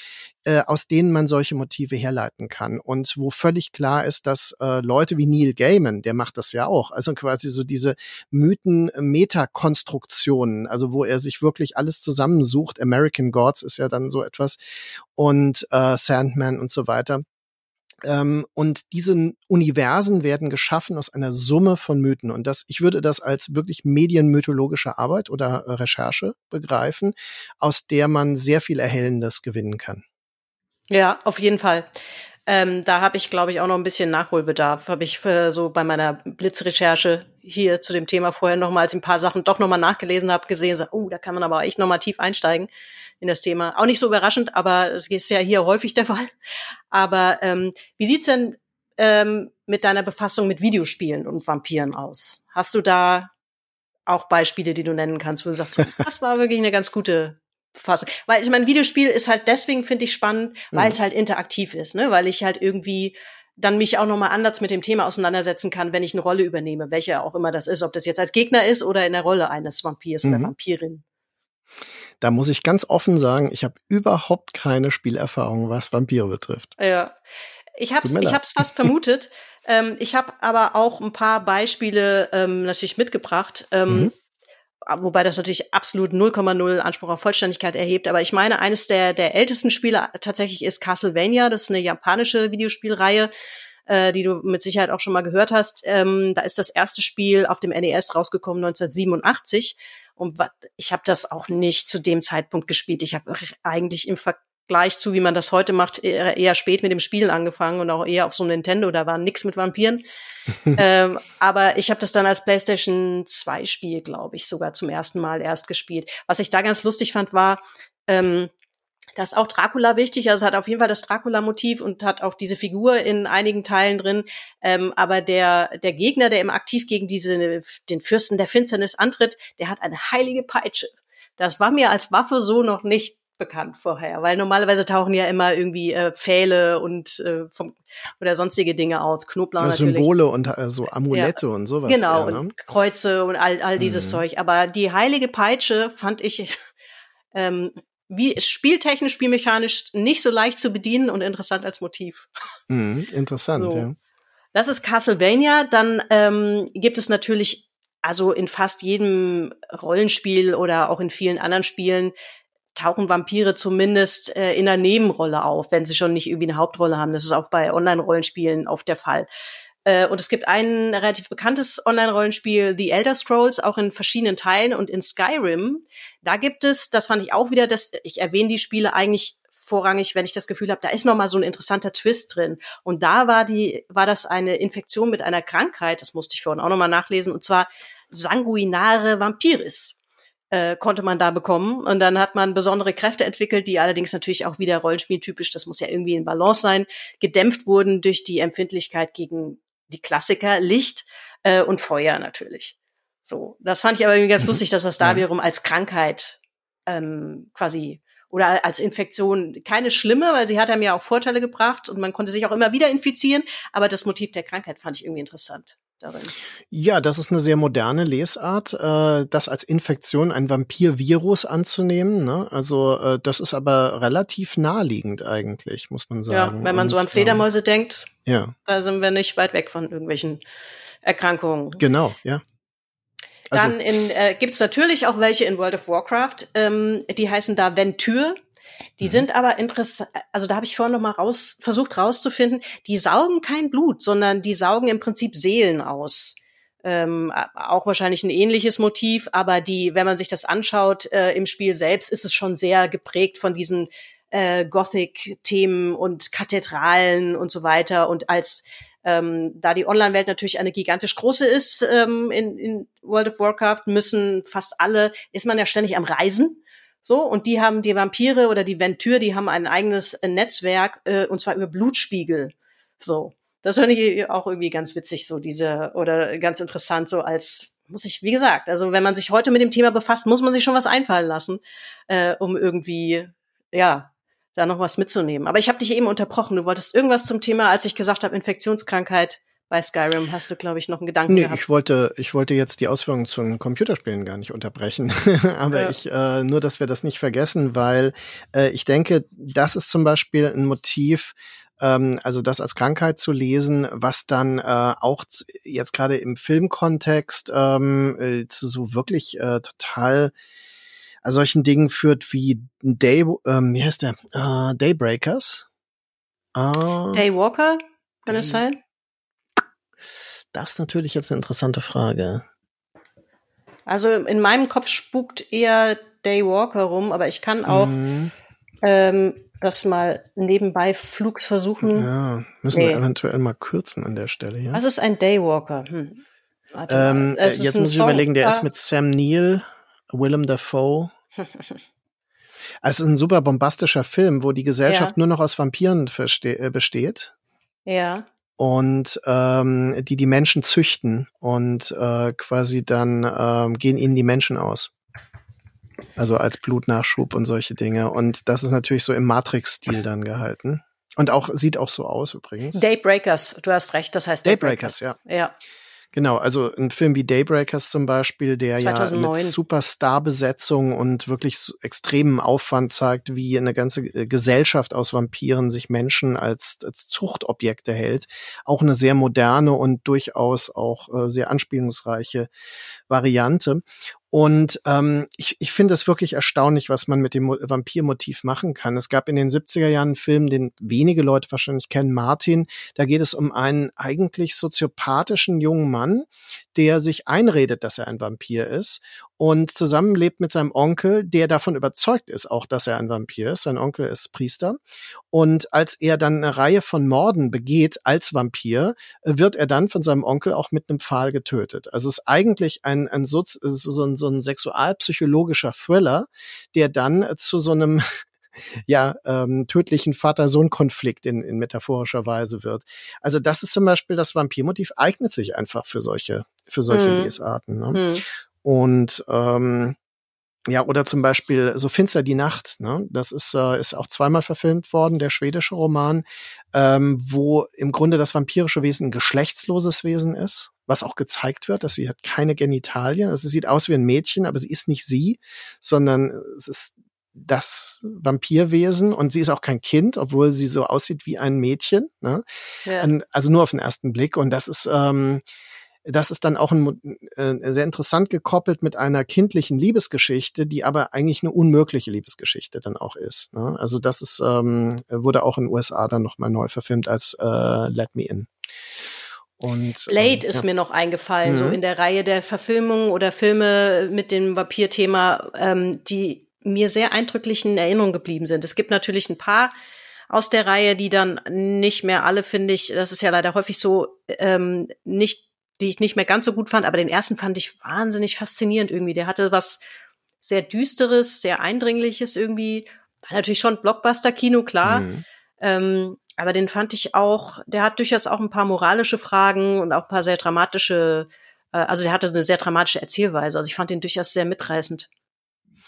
äh, aus denen man solche Motive herleiten kann. Und wo völlig klar ist, dass äh, Leute wie Neil Gaiman, der macht das ja auch, also quasi so diese Mythen-Metakonstruktionen, also wo er sich wirklich alles zusammensucht. American Gods ist ja dann so etwas und äh, Sandman und so weiter ähm, und diese Universen werden geschaffen aus einer Summe von Mythen. Und das, ich würde das als wirklich medienmythologische Arbeit oder äh, Recherche begreifen, aus der man sehr viel Erhellendes gewinnen kann. Ja, auf jeden Fall. Ähm, da habe ich, glaube ich, auch noch ein bisschen Nachholbedarf. Habe ich für so bei meiner Blitzrecherche hier zu dem Thema vorher noch mal, als ich ein paar Sachen doch noch mal nachgelesen habe, gesehen, so, oh, da kann man aber echt noch mal tief einsteigen in das Thema. Auch nicht so überraschend, aber es ist ja hier häufig der Fall. Aber ähm, wie sieht's denn ähm, mit deiner Befassung mit Videospielen und Vampiren aus? Hast du da auch Beispiele, die du nennen kannst, wo du sagst, das war wirklich eine ganz gute Befassung? Weil ich meine, Videospiel ist halt deswegen, finde ich, spannend, weil mhm. es halt interaktiv ist, ne? Weil ich halt irgendwie dann mich auch nochmal anders mit dem Thema auseinandersetzen kann, wenn ich eine Rolle übernehme, welche auch immer das ist, ob das jetzt als Gegner ist oder in der Rolle eines Vampirs mhm. oder Vampirin. Da muss ich ganz offen sagen, ich habe überhaupt keine Spielerfahrung, was Vampire betrifft. Ja, ich habe ich hab's fast vermutet. ähm, ich habe aber auch ein paar Beispiele ähm, natürlich mitgebracht. Ähm, mhm. Wobei das natürlich absolut 0,0 Anspruch auf Vollständigkeit erhebt. Aber ich meine, eines der, der ältesten Spiele tatsächlich ist Castlevania. Das ist eine japanische Videospielreihe. äh, die du mit Sicherheit auch schon mal gehört hast. Ähm, da ist das erste Spiel auf dem NES rausgekommen 1987. Und ich habe das auch nicht zu dem Zeitpunkt gespielt. Ich habe eigentlich im Vergleich zu, wie man das heute macht, eher, eher spät mit dem Spielen angefangen und auch eher auf so einem Nintendo. Da war nix mit Vampiren. ähm, aber ich habe das dann als PlayStation 2 Spiel, glaube ich, sogar zum ersten Mal erst gespielt. Was ich da ganz lustig fand, war, ähm, da ist auch Dracula wichtig, also es hat auf jeden Fall das Dracula-Motiv und hat auch diese Figur in einigen Teilen drin. Ähm, aber der, der Gegner, der immer aktiv gegen diese, den Fürsten der Finsternis antritt, der hat eine heilige Peitsche. Das war mir als Waffe so noch nicht bekannt vorher, weil normalerweise tauchen ja immer irgendwie äh, Pfähle und äh, vom, oder sonstige Dinge aus, Knoblauch also natürlich. Symbole und äh, so Amulette ja. und sowas. Genau, eher, ne? und Kreuze und all, all dieses mhm. Zeug. Aber die heilige Peitsche fand ich ähm, wie spieltechnisch, spielmechanisch nicht so leicht zu bedienen und interessant als Motiv. Mhm, interessant, so. ja. Das ist Castlevania. Dann ähm, gibt es natürlich, also in fast jedem Rollenspiel oder auch in vielen anderen Spielen, tauchen Vampire zumindest äh, in einer Nebenrolle auf, wenn sie schon nicht irgendwie eine Hauptrolle haben. Das ist auch bei Online-Rollenspielen oft der Fall. Äh, und es gibt ein relativ bekanntes Online-Rollenspiel, The Elder Scrolls, auch in verschiedenen Teilen und in Skyrim. Da gibt es, das fand ich auch wieder, dass ich erwähne die Spiele eigentlich vorrangig, wenn ich das Gefühl habe, da ist noch mal so ein interessanter Twist drin. Und da war die, war das eine Infektion mit einer Krankheit, das musste ich vorhin auch noch mal nachlesen, und zwar sanguinare Vampiris äh, konnte man da bekommen. Und dann hat man besondere Kräfte entwickelt, die allerdings natürlich auch wieder rollenspieltypisch, das muss ja irgendwie in Balance sein, gedämpft wurden durch die Empfindlichkeit gegen die Klassiker Licht äh, und Feuer natürlich. So, das fand ich aber irgendwie ganz mhm. lustig, dass das da wiederum als Krankheit ähm, quasi oder als Infektion keine schlimme, weil sie hat einem ja auch Vorteile gebracht und man konnte sich auch immer wieder infizieren, aber das Motiv der Krankheit fand ich irgendwie interessant. Darin. Ja, das ist eine sehr moderne Lesart, äh, das als Infektion ein Vampir-Virus anzunehmen. Ne? Also äh, das ist aber relativ naheliegend eigentlich, muss man sagen. Ja, wenn man und, so an Fledermäuse ähm, denkt, ja. da sind wir nicht weit weg von irgendwelchen Erkrankungen. Genau, ja. Also, Dann in, äh, gibt es natürlich auch welche in World of Warcraft, ähm, die heißen da Ventur. Die mhm. sind aber interessant, also da habe ich vorhin noch mal raus, versucht rauszufinden, die saugen kein Blut, sondern die saugen im Prinzip Seelen aus. Ähm, auch wahrscheinlich ein ähnliches Motiv, aber die, wenn man sich das anschaut äh, im Spiel selbst, ist es schon sehr geprägt von diesen äh, Gothic-Themen und Kathedralen und so weiter. Und als ähm, da die Online-Welt natürlich eine gigantisch große ist ähm, in, in World of Warcraft, müssen fast alle, ist man ja ständig am Reisen. So, und die haben die Vampire oder die Ventur, die haben ein eigenes äh, Netzwerk, äh, und zwar über Blutspiegel. So. Das finde ich auch irgendwie ganz witzig, so diese, oder ganz interessant, so als, muss ich, wie gesagt, also wenn man sich heute mit dem Thema befasst, muss man sich schon was einfallen lassen, äh, um irgendwie, ja, da noch was mitzunehmen. Aber ich habe dich eben unterbrochen. Du wolltest irgendwas zum Thema, als ich gesagt habe, Infektionskrankheit bei Skyrim. Hast du, glaube ich, noch einen Gedanken nee, gehabt? ich wollte, ich wollte jetzt die Ausführungen zu den Computerspielen gar nicht unterbrechen. Aber ja. ich, äh, nur, dass wir das nicht vergessen, weil äh, ich denke, das ist zum Beispiel ein Motiv, ähm, also das als Krankheit zu lesen, was dann äh, auch jetzt gerade im Filmkontext ähm, äh, zu so wirklich äh, total also solchen Dingen führt wie Day, ähm, wie heißt der? Äh, Daybreakers. Äh, Daywalker, kann es sein? Das ist natürlich jetzt eine interessante Frage. Also in meinem Kopf spukt eher Daywalker rum, aber ich kann auch mhm. ähm, das mal nebenbei flugs versuchen. Ja, müssen nee. wir eventuell mal kürzen an der Stelle. Ja? Was ist ein Daywalker? Hm. Ähm, jetzt muss ich Song, überlegen, der ah. ist mit Sam Neill Willem Dafoe. es ist ein super bombastischer Film, wo die Gesellschaft ja. nur noch aus Vampiren äh, besteht. Ja. Und ähm, die die Menschen züchten und äh, quasi dann ähm, gehen ihnen die Menschen aus. Also als Blutnachschub und solche Dinge. Und das ist natürlich so im Matrix-Stil dann gehalten. Und auch sieht auch so aus übrigens. Daybreakers, du hast recht, das heißt Daybreakers, Daybreakers ja. Ja. Genau, also ein Film wie Daybreakers zum Beispiel, der 2009. ja mit Superstar-Besetzung und wirklich so extremen Aufwand zeigt, wie eine ganze äh, Gesellschaft aus Vampiren sich Menschen als, als Zuchtobjekte hält. Auch eine sehr moderne und durchaus auch äh, sehr anspielungsreiche Variante. Und ähm, ich, ich finde es wirklich erstaunlich, was man mit dem Vampirmotiv machen kann. Es gab in den 70er Jahren einen Film, den wenige Leute wahrscheinlich kennen, Martin. Da geht es um einen eigentlich soziopathischen jungen Mann, der sich einredet, dass er ein Vampir ist und zusammenlebt mit seinem Onkel, der davon überzeugt ist, auch dass er ein Vampir ist. Sein Onkel ist Priester. Und als er dann eine Reihe von Morden begeht als Vampir, wird er dann von seinem Onkel auch mit einem Pfahl getötet. Also es ist eigentlich ein, ein, so, so ein, so ein sexualpsychologischer Thriller, der dann zu so einem ja, ähm, tödlichen Vater-Sohn-Konflikt in, in metaphorischer Weise wird. Also das ist zum Beispiel das Vampirmotiv, eignet sich einfach für solche, für solche hm. Lesarten. Ne? Hm. Und ähm, ja, oder zum Beispiel so Finster die Nacht, ne? Das ist, äh, ist auch zweimal verfilmt worden, der schwedische Roman, ähm, wo im Grunde das vampirische Wesen ein geschlechtsloses Wesen ist, was auch gezeigt wird, dass sie hat keine Genitalien. Also sie sieht aus wie ein Mädchen, aber sie ist nicht sie, sondern es ist das Vampirwesen und sie ist auch kein Kind, obwohl sie so aussieht wie ein Mädchen. Ne? Ja. Also nur auf den ersten Blick. Und das ist, ähm, das ist dann auch ein, äh, sehr interessant gekoppelt mit einer kindlichen Liebesgeschichte, die aber eigentlich eine unmögliche Liebesgeschichte dann auch ist. Ne? Also das ist, ähm, wurde auch in den USA dann nochmal neu verfilmt als äh, Let Me In. Und, Blade ähm, ist ja. mir noch eingefallen, mhm. so in der Reihe der Verfilmungen oder Filme mit dem Vampir-Thema, ähm, die mir sehr eindrücklich in Erinnerung geblieben sind. Es gibt natürlich ein paar aus der Reihe, die dann nicht mehr alle, finde ich, das ist ja leider häufig so, ähm, nicht, die ich nicht mehr ganz so gut fand, aber den ersten fand ich wahnsinnig faszinierend irgendwie. Der hatte was sehr Düsteres, sehr Eindringliches irgendwie. War natürlich schon Blockbuster-Kino, klar. Mhm. Ähm, aber den fand ich auch, der hat durchaus auch ein paar moralische Fragen und auch ein paar sehr dramatische, äh, also der hatte eine sehr dramatische Erzählweise. Also ich fand den durchaus sehr mitreißend.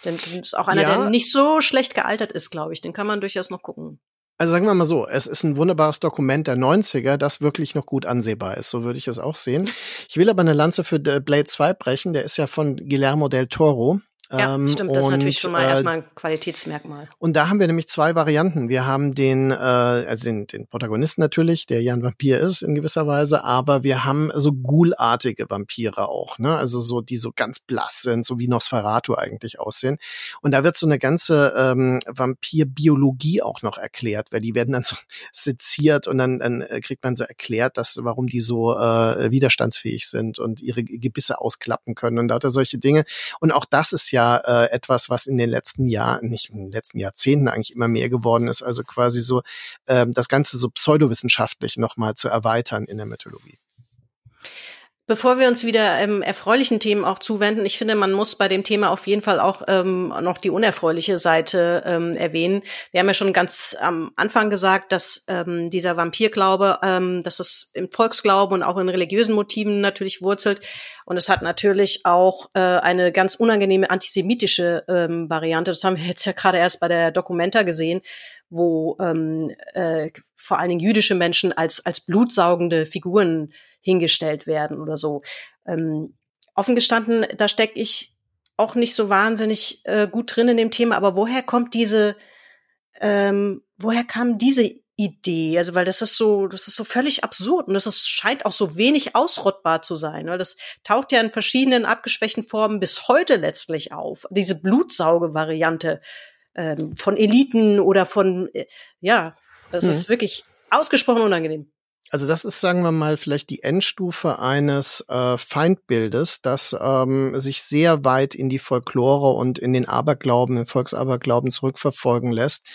Denn das ist auch einer, ja. der nicht so schlecht gealtert ist, glaube ich. Den kann man durchaus noch gucken. Also sagen wir mal so, es ist ein wunderbares Dokument der 90er, das wirklich noch gut ansehbar ist. So würde ich es auch sehen. Ich will aber eine Lanze für Blade 2 brechen. Der ist ja von Guillermo del Toro. Ja, ähm, stimmt, das ist natürlich schon mal äh, erstmal ein Qualitätsmerkmal. Und da haben wir nämlich zwei Varianten. Wir haben den, äh, also den, den Protagonisten natürlich, der ja ein Vampir ist in gewisser Weise, aber wir haben so Ghoulartige Vampire auch, ne? Also so, die so ganz blass sind, so wie Nosferatu eigentlich aussehen. Und da wird so eine ganze ähm, Vampirbiologie auch noch erklärt, weil die werden dann so seziert und dann, dann äh, kriegt man so erklärt, dass warum die so äh, widerstandsfähig sind und ihre Gebisse ausklappen können und lauter solche Dinge. Und auch das ist ja äh, etwas, was in den letzten Jahren, nicht in den letzten Jahrzehnten eigentlich immer mehr geworden ist. Also quasi so ähm, das Ganze so pseudowissenschaftlich nochmal zu erweitern in der Mythologie. Bevor wir uns wieder ähm, erfreulichen Themen auch zuwenden, ich finde, man muss bei dem Thema auf jeden Fall auch ähm, noch die unerfreuliche Seite ähm, erwähnen. Wir haben ja schon ganz am Anfang gesagt, dass ähm, dieser Vampirglaube, ähm, dass es im Volksglauben und auch in religiösen Motiven natürlich wurzelt. Und es hat natürlich auch äh, eine ganz unangenehme antisemitische ähm, Variante. Das haben wir jetzt ja gerade erst bei der Documenta gesehen, wo ähm, äh, vor allen Dingen jüdische Menschen als, als blutsaugende Figuren hingestellt werden oder so. Ähm, offen gestanden, da stecke ich auch nicht so wahnsinnig äh, gut drin in dem Thema, aber woher kommt diese, ähm, woher kam diese Idee? Also, weil das ist so, das ist so völlig absurd und das ist, scheint auch so wenig ausrottbar zu sein. Weil das taucht ja in verschiedenen abgeschwächten Formen bis heute letztlich auf. Diese Blutsauge-Variante ähm, von Eliten oder von, äh, ja, das mhm. ist wirklich ausgesprochen unangenehm. Also das ist, sagen wir mal, vielleicht die Endstufe eines äh, Feindbildes, das ähm, sich sehr weit in die Folklore und in den Aberglauben, den Volksaberglauben zurückverfolgen lässt.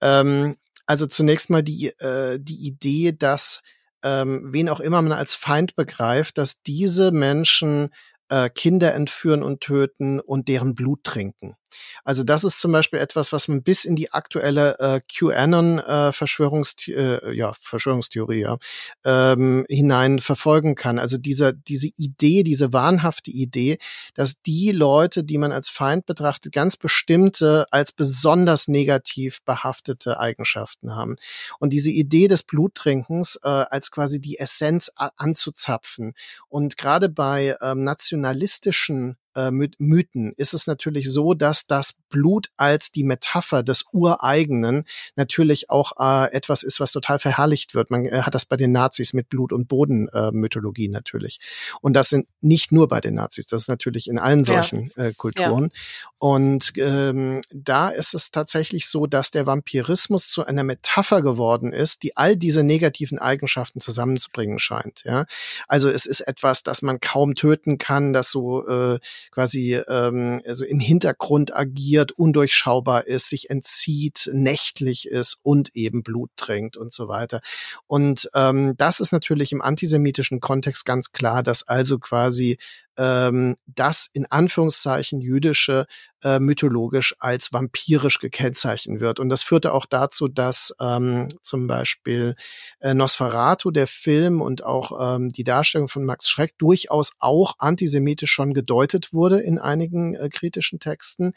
Ähm, also zunächst mal die, äh, die Idee, dass ähm, wen auch immer man als Feind begreift, dass diese Menschen äh, Kinder entführen und töten und deren Blut trinken. Also das ist zum Beispiel etwas, was man bis in die aktuelle äh, QAnon äh, äh, ja, Verschwörungstheorie ja, ähm, hinein verfolgen kann. Also diese, diese Idee, diese wahnhafte Idee, dass die Leute, die man als Feind betrachtet, ganz bestimmte, als besonders negativ behaftete Eigenschaften haben. Und diese Idee des Bluttrinkens äh, als quasi die Essenz anzuzapfen. Und gerade bei ähm, nationalistischen äh, Mythen ist es natürlich so, dass das Blut als die Metapher des Ureigenen natürlich auch äh, etwas ist, was total verherrlicht wird. Man äh, hat das bei den Nazis mit Blut- und Bodenmythologie äh, natürlich. Und das sind nicht nur bei den Nazis, das ist natürlich in allen solchen ja. äh, Kulturen. Ja. Und ähm, da ist es tatsächlich so, dass der Vampirismus zu einer Metapher geworden ist, die all diese negativen Eigenschaften zusammenzubringen scheint. Ja, also es ist etwas, das man kaum töten kann, das so äh, quasi ähm, also im Hintergrund agiert, undurchschaubar ist, sich entzieht, nächtlich ist und eben Blut trinkt und so weiter. Und ähm, das ist natürlich im antisemitischen Kontext ganz klar, dass also quasi ähm, das in Anführungszeichen jüdische äh, mythologisch als vampirisch gekennzeichnet wird. Und das führte auch dazu, dass ähm, zum Beispiel äh, Nosferatu, der Film und auch ähm, die Darstellung von Max Schreck durchaus auch antisemitisch schon gedeutet wurde in einigen äh, kritischen Texten.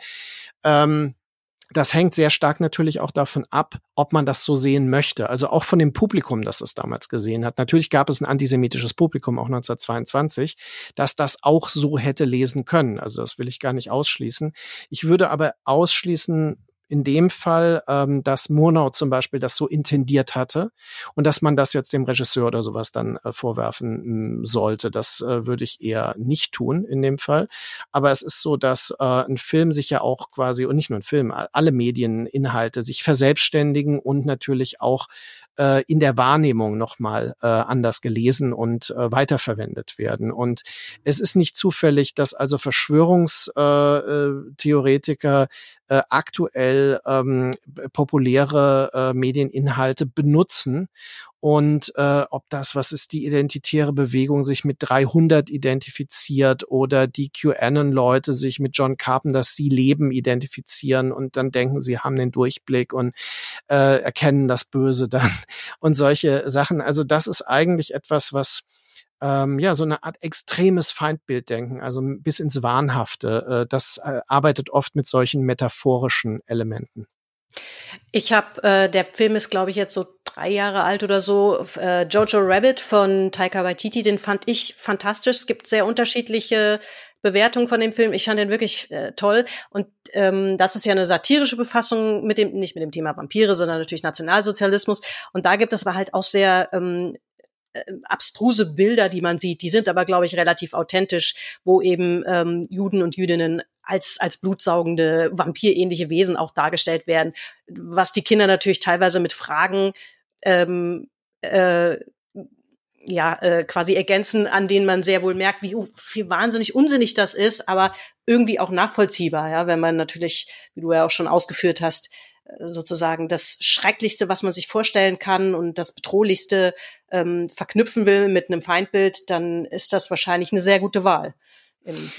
Ähm, das hängt sehr stark natürlich auch davon ab, ob man das so sehen möchte. Also auch von dem Publikum, das es damals gesehen hat. Natürlich gab es ein antisemitisches Publikum auch 1922, das das auch so hätte lesen können. Also das will ich gar nicht ausschließen. Ich würde aber ausschließen, in dem Fall, ähm, dass Murnau zum Beispiel das so intendiert hatte und dass man das jetzt dem Regisseur oder sowas dann äh, vorwerfen hm, sollte. Das äh, würde ich eher nicht tun in dem Fall. Aber es ist so, dass äh, ein Film sich ja auch quasi, und nicht nur ein Film, alle Medieninhalte sich verselbstständigen und natürlich auch äh, in der Wahrnehmung nochmal äh, anders gelesen und äh, weiterverwendet werden. Und es ist nicht zufällig, dass also Verschwörungstheoretiker äh, aktuell ähm, populäre äh, Medieninhalte benutzen und äh, ob das, was ist die identitäre Bewegung, sich mit 300 identifiziert oder die QAnon-Leute sich mit John Carpenter, dass sie Leben identifizieren und dann denken, sie haben den Durchblick und äh, erkennen das Böse dann und solche Sachen. Also das ist eigentlich etwas, was ähm, ja so eine Art extremes Feindbilddenken, also bis ins Wahnhafte. Äh, das äh, arbeitet oft mit solchen metaphorischen Elementen. Ich habe, äh, der Film ist, glaube ich, jetzt so drei Jahre alt oder so. Äh, Jojo Rabbit von Taika Waititi, den fand ich fantastisch. Es gibt sehr unterschiedliche Bewertungen von dem Film. Ich fand den wirklich äh, toll. Und ähm, das ist ja eine satirische Befassung mit dem, nicht mit dem Thema Vampire, sondern natürlich Nationalsozialismus. Und da gibt es aber halt auch sehr ähm, äh, abstruse Bilder, die man sieht. Die sind aber, glaube ich, relativ authentisch, wo eben ähm, Juden und Jüdinnen als, als blutsaugende, vampirähnliche Wesen auch dargestellt werden, was die Kinder natürlich teilweise mit Fragen ähm, äh, ja, äh, quasi ergänzen, an denen man sehr wohl merkt, wie, wie wahnsinnig unsinnig das ist, aber irgendwie auch nachvollziehbar, ja, wenn man natürlich, wie du ja auch schon ausgeführt hast, sozusagen das Schrecklichste, was man sich vorstellen kann und das Bedrohlichste ähm, verknüpfen will mit einem Feindbild, dann ist das wahrscheinlich eine sehr gute Wahl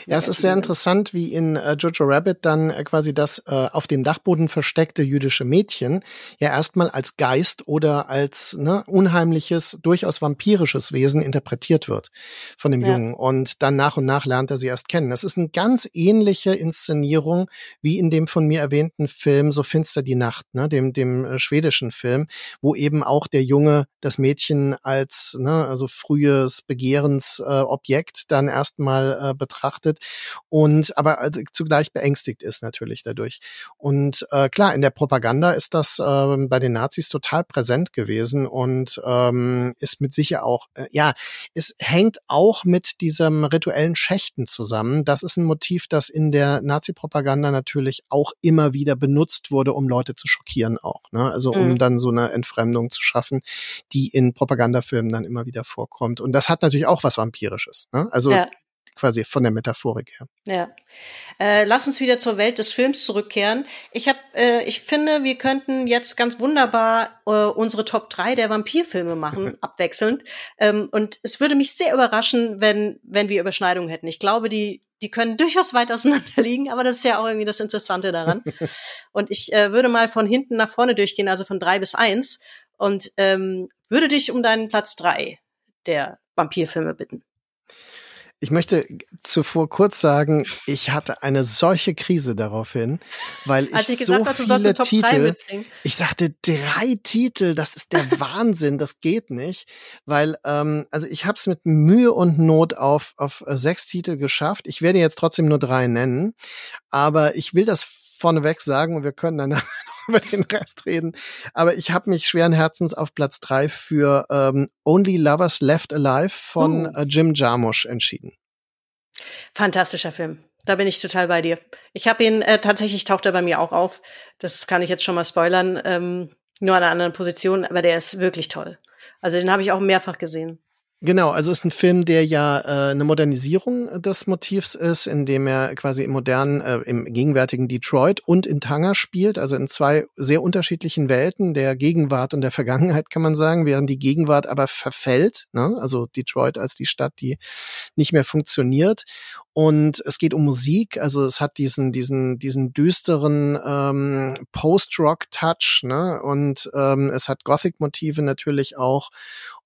ja, es ist sehr interessant, wie in äh, Jojo Rabbit dann äh, quasi das äh, auf dem Dachboden versteckte jüdische Mädchen ja erstmal als Geist oder als ne, unheimliches, durchaus vampirisches Wesen interpretiert wird von dem ja. Jungen. Und dann nach und nach lernt er sie erst kennen. Das ist eine ganz ähnliche Inszenierung wie in dem von mir erwähnten Film So finster die Nacht, ne, dem, dem äh, schwedischen Film, wo eben auch der Junge das Mädchen als ne, also frühes Begehrensobjekt äh, dann erstmal äh, betrachtet betrachtet und aber äh, zugleich beängstigt ist natürlich dadurch. Und äh, klar, in der Propaganda ist das äh, bei den Nazis total präsent gewesen und ähm, ist mit sicher auch, äh, ja, es hängt auch mit diesem rituellen Schächten zusammen. Das ist ein Motiv, das in der Nazi-Propaganda natürlich auch immer wieder benutzt wurde, um Leute zu schockieren auch. Ne? Also um mhm. dann so eine Entfremdung zu schaffen, die in Propagandafilmen dann immer wieder vorkommt. Und das hat natürlich auch was Vampirisches. Ne? Also ja quasi von der Metaphorik her. Ja. Äh, lass uns wieder zur Welt des Films zurückkehren. Ich habe, äh, ich finde, wir könnten jetzt ganz wunderbar äh, unsere Top 3 der Vampirfilme machen, abwechselnd. Ähm, und es würde mich sehr überraschen, wenn, wenn wir Überschneidungen hätten. Ich glaube, die, die können durchaus weit auseinander liegen, aber das ist ja auch irgendwie das Interessante daran. und ich äh, würde mal von hinten nach vorne durchgehen, also von drei bis eins und ähm, würde dich um deinen Platz drei der Vampirfilme bitten. Ich möchte zuvor kurz sagen, ich hatte eine solche Krise daraufhin, weil ich, ich so habe, viele Titel, ich dachte drei Titel, das ist der Wahnsinn, das geht nicht, weil ähm, also ich habe es mit Mühe und Not auf auf äh, sechs Titel geschafft. Ich werde jetzt trotzdem nur drei nennen, aber ich will das vorneweg sagen und wir können dann über den Rest reden. Aber ich habe mich schweren Herzens auf Platz drei für ähm, Only Lovers Left Alive von uh. Jim Jarmusch entschieden. Fantastischer Film. Da bin ich total bei dir. Ich habe ihn äh, tatsächlich taucht er bei mir auch auf. Das kann ich jetzt schon mal spoilern. Ähm, nur an einer anderen Position, aber der ist wirklich toll. Also den habe ich auch mehrfach gesehen. Genau, also es ist ein Film, der ja äh, eine Modernisierung des Motivs ist, in dem er quasi im modernen, äh, im gegenwärtigen Detroit und in Tanger spielt, also in zwei sehr unterschiedlichen Welten, der Gegenwart und der Vergangenheit kann man sagen, während die Gegenwart aber verfällt, ne? also Detroit als die Stadt, die nicht mehr funktioniert. Und es geht um Musik, also es hat diesen, diesen, diesen düsteren ähm, Post-Rock-Touch, ne? Und ähm, es hat Gothic-Motive natürlich auch.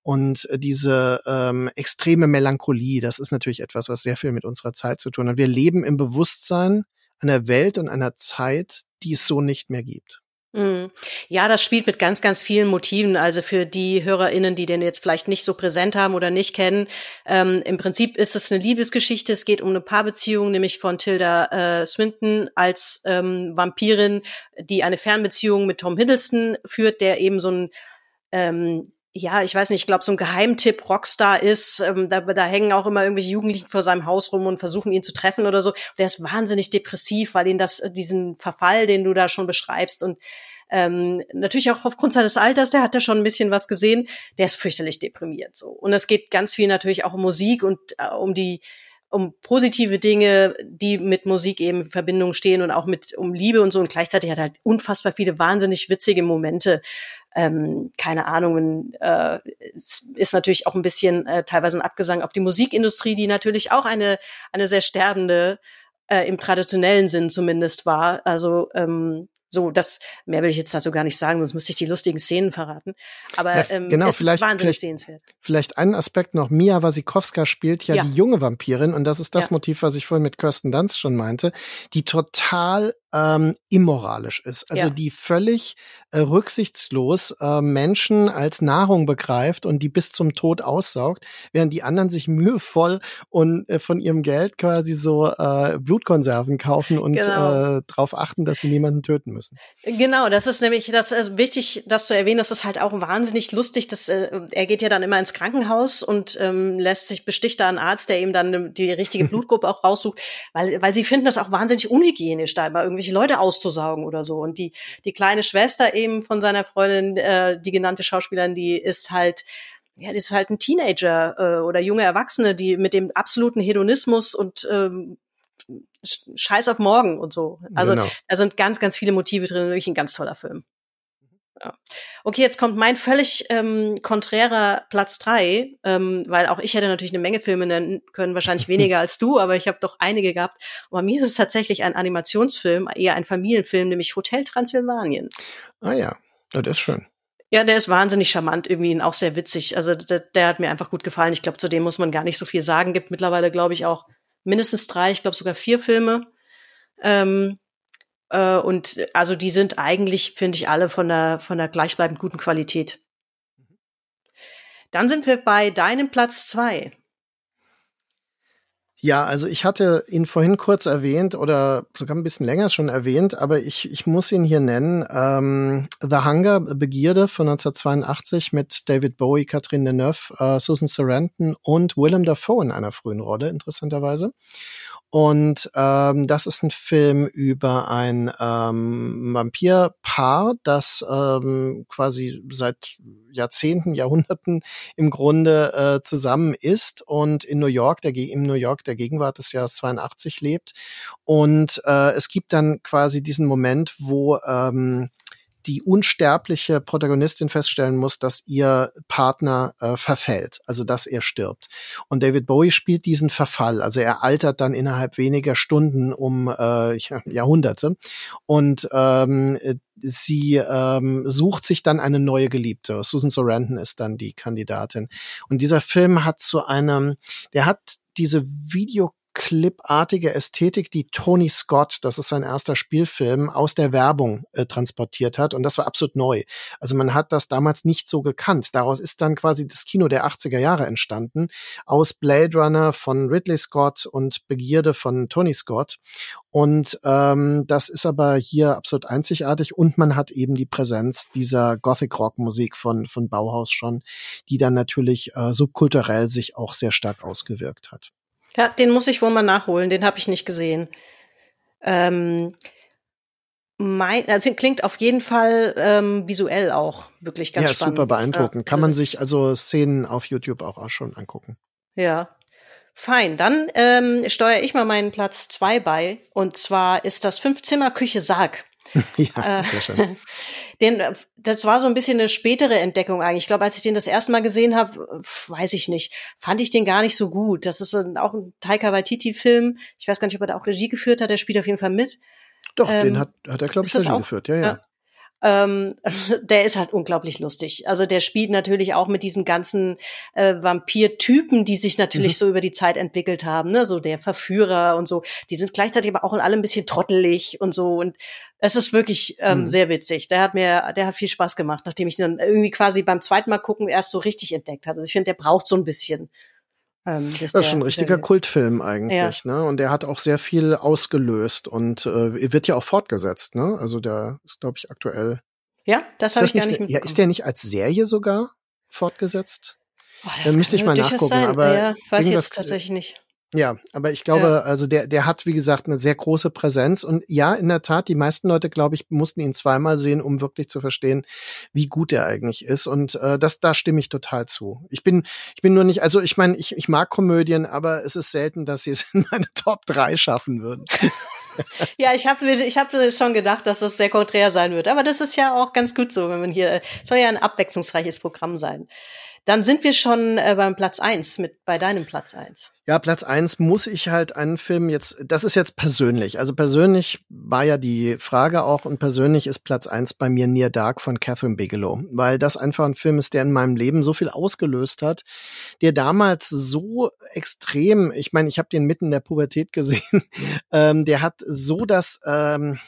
Und diese ähm, extreme Melancholie, das ist natürlich etwas, was sehr viel mit unserer Zeit zu tun hat. Wir leben im Bewusstsein einer Welt und einer Zeit, die es so nicht mehr gibt. Mhm. Ja, das spielt mit ganz, ganz vielen Motiven. Also für die HörerInnen, die den jetzt vielleicht nicht so präsent haben oder nicht kennen, ähm, im Prinzip ist es eine Liebesgeschichte. Es geht um eine Paarbeziehung, nämlich von Tilda äh, Swinton als ähm, Vampirin, die eine Fernbeziehung mit Tom Hiddleston führt, der eben so ein ähm, ja, ich weiß nicht, ich glaube, so ein Geheimtipp Rockstar ist. Ähm, da, da hängen auch immer irgendwelche Jugendlichen vor seinem Haus rum und versuchen ihn zu treffen oder so. der ist wahnsinnig depressiv, weil ihn das, äh, diesen Verfall, den du da schon beschreibst und ähm, natürlich auch aufgrund seines Alters, der hat ja schon ein bisschen was gesehen, der ist fürchterlich deprimiert so. Und es geht ganz viel natürlich auch um Musik und äh, um die um positive Dinge, die mit Musik eben in Verbindung stehen und auch mit um Liebe und so. Und gleichzeitig hat er halt unfassbar viele wahnsinnig witzige Momente ähm, keine Ahnung, äh, ist natürlich auch ein bisschen äh, teilweise ein Abgesang auf die Musikindustrie, die natürlich auch eine, eine sehr sterbende, äh, im traditionellen Sinn zumindest war. Also ähm, so, das mehr will ich jetzt dazu gar nicht sagen, sonst müsste ich die lustigen Szenen verraten. Aber ja, ähm, genau, es ist wahnsinnig vielleicht, sehenswert. Vielleicht einen Aspekt noch. Mia Wasikowska spielt ja, ja, die junge Vampirin und das ist das ja. Motiv, was ich vorhin mit Kirsten Dunst schon meinte, die total ähm, immoralisch ist. Also die völlig äh, rücksichtslos äh, Menschen als Nahrung begreift und die bis zum Tod aussaugt, während die anderen sich mühevoll und äh, von ihrem Geld quasi so äh, Blutkonserven kaufen und genau. äh, darauf achten, dass sie niemanden töten müssen. Genau, das ist nämlich das ist wichtig, das zu erwähnen. Das ist halt auch wahnsinnig lustig. Dass, äh, er geht ja dann immer ins Krankenhaus und ähm, lässt sich besticht da einen Arzt, der ihm dann die richtige Blutgruppe auch raussucht, weil weil sie finden das auch wahnsinnig unhygienisch, da immer irgendwelche Leute auszusaugen oder so. Und die, die kleine Schwester eben von seiner Freundin, äh, die genannte Schauspielerin, die ist halt, ja, die ist halt ein Teenager äh, oder junge Erwachsene, die mit dem absoluten Hedonismus und ähm, Scheiß auf morgen und so. Also genau. da sind ganz, ganz viele Motive drin, wirklich ein ganz toller Film. Ja. Okay, jetzt kommt mein völlig ähm, konträrer Platz drei, ähm, weil auch ich hätte natürlich eine Menge Filme nennen können, wahrscheinlich weniger als du, aber ich habe doch einige gehabt. Und bei mir ist es tatsächlich ein Animationsfilm, eher ein Familienfilm, nämlich Hotel Transsilvanien. Ah ja, das ist schön. Ja, der ist wahnsinnig charmant, irgendwie und auch sehr witzig. Also der, der hat mir einfach gut gefallen. Ich glaube, zu dem muss man gar nicht so viel sagen. Gibt mittlerweile, glaube ich, auch mindestens drei, ich glaube sogar vier Filme. Ähm, äh, und also die sind eigentlich, finde ich, alle von der, von der gleichbleibend guten Qualität. Dann sind wir bei deinem Platz zwei. Ja, also ich hatte ihn vorhin kurz erwähnt oder sogar ein bisschen länger schon erwähnt, aber ich, ich muss ihn hier nennen. Ähm, The Hunger, Begierde von 1982 mit David Bowie, Catherine Deneuve, äh, Susan Sarandon und Willem Dafoe in einer frühen Rolle, interessanterweise. Und ähm, das ist ein Film über ein ähm, Vampirpaar, das ähm, quasi seit Jahrzehnten, Jahrhunderten im Grunde äh, zusammen ist und in New York, der im New York der Gegenwart des Jahres 82 lebt. Und äh, es gibt dann quasi diesen Moment, wo ähm, die unsterbliche Protagonistin feststellen muss, dass ihr Partner äh, verfällt, also dass er stirbt. Und David Bowie spielt diesen Verfall, also er altert dann innerhalb weniger Stunden um äh, Jahrhunderte. Und ähm, sie ähm, sucht sich dann eine neue Geliebte. Susan Sarandon ist dann die Kandidatin. Und dieser Film hat zu einem, der hat diese Video Clip-artige Ästhetik, die Tony Scott, das ist sein erster Spielfilm, aus der Werbung äh, transportiert hat. Und das war absolut neu. Also man hat das damals nicht so gekannt. Daraus ist dann quasi das Kino der 80er Jahre entstanden. Aus Blade Runner von Ridley Scott und Begierde von Tony Scott. Und ähm, das ist aber hier absolut einzigartig. Und man hat eben die Präsenz dieser Gothic-Rock-Musik von, von Bauhaus schon, die dann natürlich äh, subkulturell sich auch sehr stark ausgewirkt hat. Ja, den muss ich wohl mal nachholen, den habe ich nicht gesehen. Ähm, mein, also klingt auf jeden Fall ähm, visuell auch wirklich ganz ja, spannend. Ja, super beeindruckend. Kann also man sich also Szenen auf YouTube auch, auch schon angucken. Ja. Fein, dann ähm, steuere ich mal meinen Platz zwei bei. Und zwar ist das Fünfzimmer-Küche Sarg. ja, äh, sehr schön. Den, äh, das war so ein bisschen eine spätere Entdeckung eigentlich. Ich glaube, als ich den das erste Mal gesehen habe, weiß ich nicht, fand ich den gar nicht so gut. Das ist auch ein Taika Waititi-Film. Ich weiß gar nicht, ob er da auch Regie geführt hat. Der spielt auf jeden Fall mit. Doch, ähm, den hat, hat er, glaube ich, Regie geführt. Ja, ja. ja. Ähm, der ist halt unglaublich lustig. Also der spielt natürlich auch mit diesen ganzen äh, Vampir-Typen, die sich natürlich mhm. so über die Zeit entwickelt haben, ne? so der Verführer und so. Die sind gleichzeitig aber auch alle ein bisschen trottelig und so. Und es ist wirklich ähm, mhm. sehr witzig. Der hat mir, der hat viel Spaß gemacht, nachdem ich dann irgendwie quasi beim zweiten Mal gucken erst so richtig entdeckt habe. Also ich finde, der braucht so ein bisschen. Ähm, das ist schon ein richtiger der, Kultfilm eigentlich, ja. ne? Und der hat auch sehr viel ausgelöst und äh, wird ja auch fortgesetzt, ne? Also der ist, glaube ich, aktuell. Ja, das habe ich gar nicht mitbekommen. Ja, ist der nicht als Serie sogar fortgesetzt? Oh, Dann müsste ich mal nachgucken, sein. aber ja, weiß ich jetzt tatsächlich nicht. Ja, aber ich glaube, ja. also der, der hat, wie gesagt, eine sehr große Präsenz. Und ja, in der Tat, die meisten Leute, glaube ich, mussten ihn zweimal sehen, um wirklich zu verstehen, wie gut er eigentlich ist. Und äh, das, da stimme ich total zu. Ich bin, ich bin nur nicht, also ich meine, ich, ich mag Komödien, aber es ist selten, dass sie es in meine Top 3 schaffen würden. ja, ich habe ich hab schon gedacht, dass das sehr konträr sein wird. Aber das ist ja auch ganz gut so, wenn man hier, soll ja ein abwechslungsreiches Programm sein. Dann sind wir schon äh, beim Platz eins mit bei deinem Platz eins. Ja, Platz eins muss ich halt einen Film jetzt, das ist jetzt persönlich. Also persönlich war ja die Frage auch und persönlich ist Platz eins bei mir Near Dark von Catherine Bigelow, weil das einfach ein Film ist, der in meinem Leben so viel ausgelöst hat, der damals so extrem, ich meine, ich habe den mitten in der Pubertät gesehen, ähm, der hat so das ähm,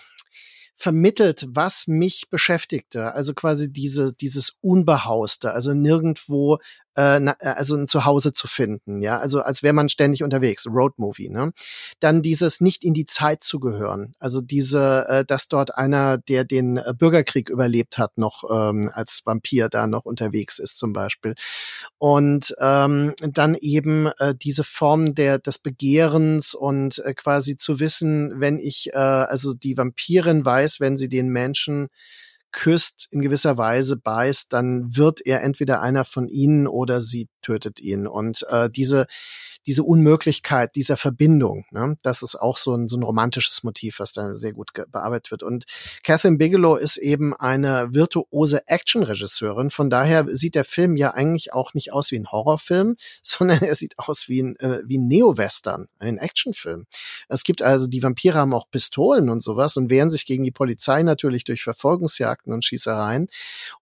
vermittelt, was mich beschäftigte. Also quasi diese, dieses Unbehauste, also nirgendwo äh, äh, also ein Zuhause zu finden, ja, also als wäre man ständig unterwegs, Roadmovie, ne? Dann dieses nicht in die Zeit zu gehören, also diese, äh, dass dort einer, der den Bürgerkrieg überlebt hat, noch ähm, als Vampir da noch unterwegs ist zum Beispiel und ähm, dann eben äh, diese Form der des Begehrens und äh, quasi zu wissen, wenn ich äh, also die Vampirin weiß, wenn sie den Menschen küsst, in gewisser Weise beißt, dann wird er entweder einer von ihnen oder sie tötet ihn. Und äh, diese diese Unmöglichkeit dieser Verbindung, ne, das ist auch so ein, so ein romantisches Motiv, was da sehr gut bearbeitet wird. Und Catherine Bigelow ist eben eine virtuose Action-Regisseurin. Von daher sieht der Film ja eigentlich auch nicht aus wie ein Horrorfilm, sondern er sieht aus wie ein, äh, wie ein Neo-Western, ein Actionfilm. Es gibt also, die Vampire haben auch Pistolen und sowas und wehren sich gegen die Polizei natürlich durch Verfolgungsjagden und Schießereien.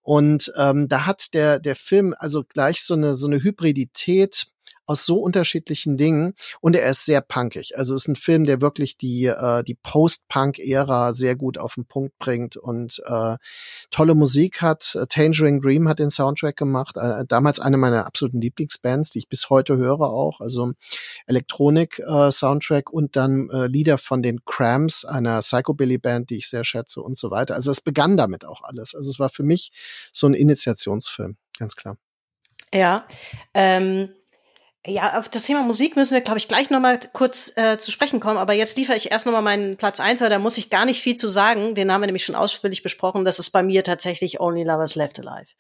Und ähm, da hat der, der Film also gleich so eine, so eine Hybridität aus so unterschiedlichen Dingen und er ist sehr punkig. Also ist ein Film, der wirklich die äh, die Post-Punk-Ära sehr gut auf den Punkt bringt und äh, tolle Musik hat. Tangerine Dream hat den Soundtrack gemacht. Äh, damals eine meiner absoluten Lieblingsbands, die ich bis heute höre auch. Also Elektronik-Soundtrack äh, und dann äh, Lieder von den Cramps, einer Psychobilly-Band, die ich sehr schätze und so weiter. Also es begann damit auch alles. Also es war für mich so ein Initiationsfilm, ganz klar. Ja, ähm, ja, auf das Thema Musik müssen wir, glaube ich, gleich nochmal kurz äh, zu sprechen kommen. Aber jetzt liefere ich erst nochmal meinen Platz eins, weil da muss ich gar nicht viel zu sagen. Den haben wir nämlich schon ausführlich besprochen. Das ist bei mir tatsächlich Only Lovers Left Alive.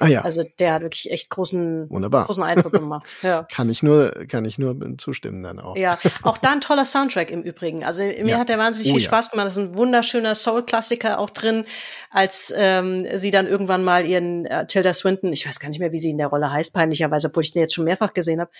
Ah ja. Also der hat wirklich echt großen, Wunderbar. großen Eindruck gemacht. Ja. kann ich nur, kann ich nur zustimmen dann auch. Ja, auch da ein toller Soundtrack im Übrigen. Also mir ja. hat der wahnsinnig oh, viel Spaß gemacht. Das ist ein wunderschöner Soul-Klassiker auch drin, als ähm, sie dann irgendwann mal ihren äh, Tilda Swinton, ich weiß gar nicht mehr, wie sie in der Rolle heißt, peinlicherweise, obwohl ich den jetzt schon mehrfach gesehen habe.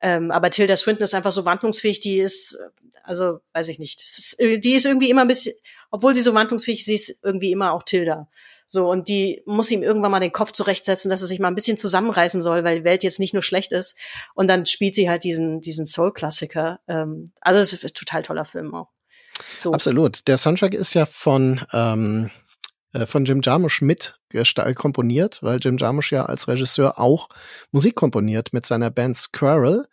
Ähm, aber Tilda Swinton ist einfach so wandlungsfähig, die ist, also weiß ich nicht, ist, die ist irgendwie immer ein bisschen, obwohl sie so wandlungsfähig ist, sie ist irgendwie immer auch Tilda. So, und die muss ihm irgendwann mal den Kopf zurechtsetzen, dass er sich mal ein bisschen zusammenreißen soll, weil die Welt jetzt nicht nur schlecht ist. Und dann spielt sie halt diesen, diesen Soul-Klassiker. Ähm, also es ist total toller Film auch. So. Absolut. Der Soundtrack ist ja von ähm, äh, von Jim Jarmusch mit komponiert, weil Jim Jarmusch ja als Regisseur auch Musik komponiert mit seiner Band Squirrel.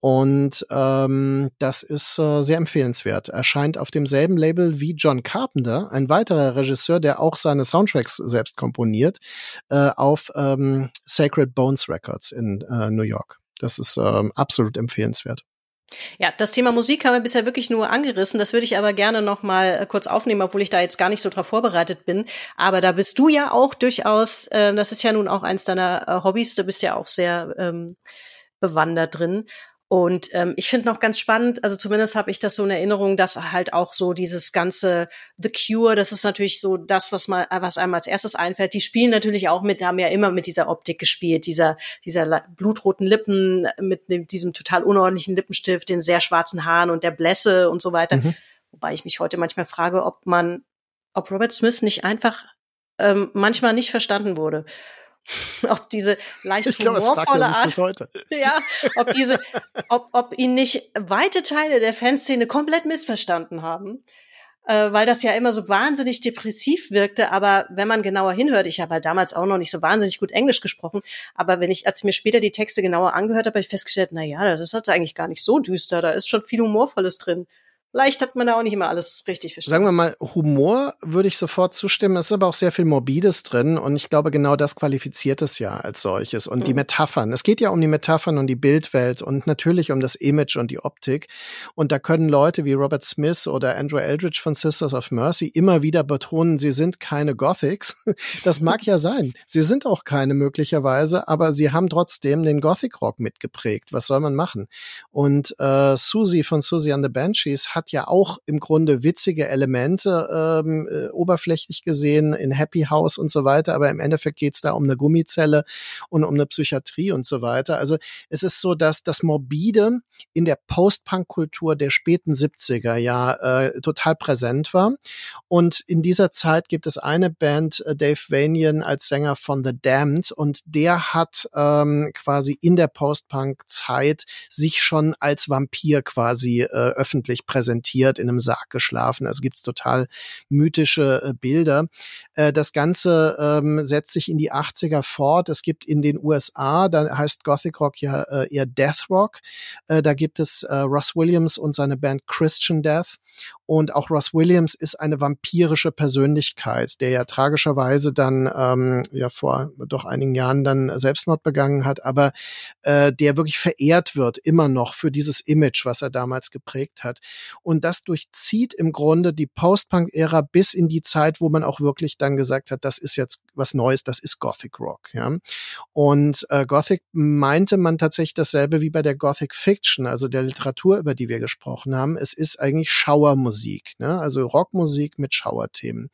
Und ähm, das ist äh, sehr empfehlenswert. Erscheint auf demselben Label wie John Carpenter, ein weiterer Regisseur, der auch seine Soundtracks selbst komponiert, äh, auf ähm, Sacred Bones Records in äh, New York. Das ist ähm, absolut empfehlenswert. Ja, das Thema Musik haben wir bisher wirklich nur angerissen. Das würde ich aber gerne noch mal äh, kurz aufnehmen, obwohl ich da jetzt gar nicht so drauf vorbereitet bin. Aber da bist du ja auch durchaus, äh, das ist ja nun auch eins deiner äh, Hobbys, du bist ja auch sehr ähm, bewandert drin. Und ähm, ich finde noch ganz spannend, also zumindest habe ich das so in Erinnerung, dass halt auch so dieses ganze The Cure, das ist natürlich so das, was mal, was einem als erstes einfällt. Die spielen natürlich auch mit, haben ja immer mit dieser Optik gespielt, dieser dieser blutroten Lippen mit dem, diesem total unordentlichen Lippenstift, den sehr schwarzen Haaren und der Blässe und so weiter. Mhm. Wobei ich mich heute manchmal frage, ob man, ob Robert Smith nicht einfach ähm, manchmal nicht verstanden wurde. ob diese leicht ich glaub, humorvolle Art, ja, ob diese, ob, ob ihn nicht weite Teile der Fanszene komplett missverstanden haben, äh, weil das ja immer so wahnsinnig depressiv wirkte. Aber wenn man genauer hinhört, ich habe halt damals auch noch nicht so wahnsinnig gut Englisch gesprochen, aber wenn ich, als ich mir später die Texte genauer angehört habe, habe ich festgestellt, na ja, das ist eigentlich gar nicht so düster, da ist schon viel humorvolles drin. Vielleicht hat man da auch nicht immer alles richtig verstanden. Sagen wir mal, Humor würde ich sofort zustimmen. Es ist aber auch sehr viel Morbides drin und ich glaube, genau das qualifiziert es ja als solches. Und mhm. die Metaphern. Es geht ja um die Metaphern und die Bildwelt und natürlich um das Image und die Optik. Und da können Leute wie Robert Smith oder Andrew Eldridge von Sisters of Mercy immer wieder betonen, sie sind keine Gothics. Das mag ja sein. Sie sind auch keine möglicherweise, aber sie haben trotzdem den Gothic Rock mitgeprägt. Was soll man machen? Und äh, Susie von Susie and the Banshees hat ja auch im Grunde witzige Elemente, ähm, äh, oberflächlich gesehen, in Happy House und so weiter, aber im Endeffekt geht's da um eine Gummizelle und um eine Psychiatrie und so weiter. Also es ist so, dass das Morbide in der Post-Punk-Kultur der späten 70er ja äh, total präsent war. Und in dieser Zeit gibt es eine Band, äh, Dave Vanian als Sänger von The Damned, und der hat ähm, quasi in der Post-Punk-Zeit sich schon als Vampir quasi äh, öffentlich präsentiert präsentiert, in einem Sarg geschlafen. Also gibt's total mythische äh, Bilder. Äh, das Ganze ähm, setzt sich in die 80er fort. Es gibt in den USA, da heißt Gothic Rock ja äh, eher Death Rock. Äh, da gibt es äh, Ross Williams und seine Band Christian Death. Und auch Ross Williams ist eine vampirische Persönlichkeit, der ja tragischerweise dann ähm, ja vor doch einigen Jahren dann Selbstmord begangen hat, aber äh, der wirklich verehrt wird immer noch für dieses Image, was er damals geprägt hat. Und das durchzieht im Grunde die Post-Punk-Ära bis in die Zeit, wo man auch wirklich dann gesagt hat, das ist jetzt was Neues, das ist Gothic Rock. Ja? Und äh, Gothic meinte man tatsächlich dasselbe wie bei der Gothic Fiction, also der Literatur, über die wir gesprochen haben. Es ist eigentlich Schauermusik, ne? also Rockmusik mit Schauerthemen.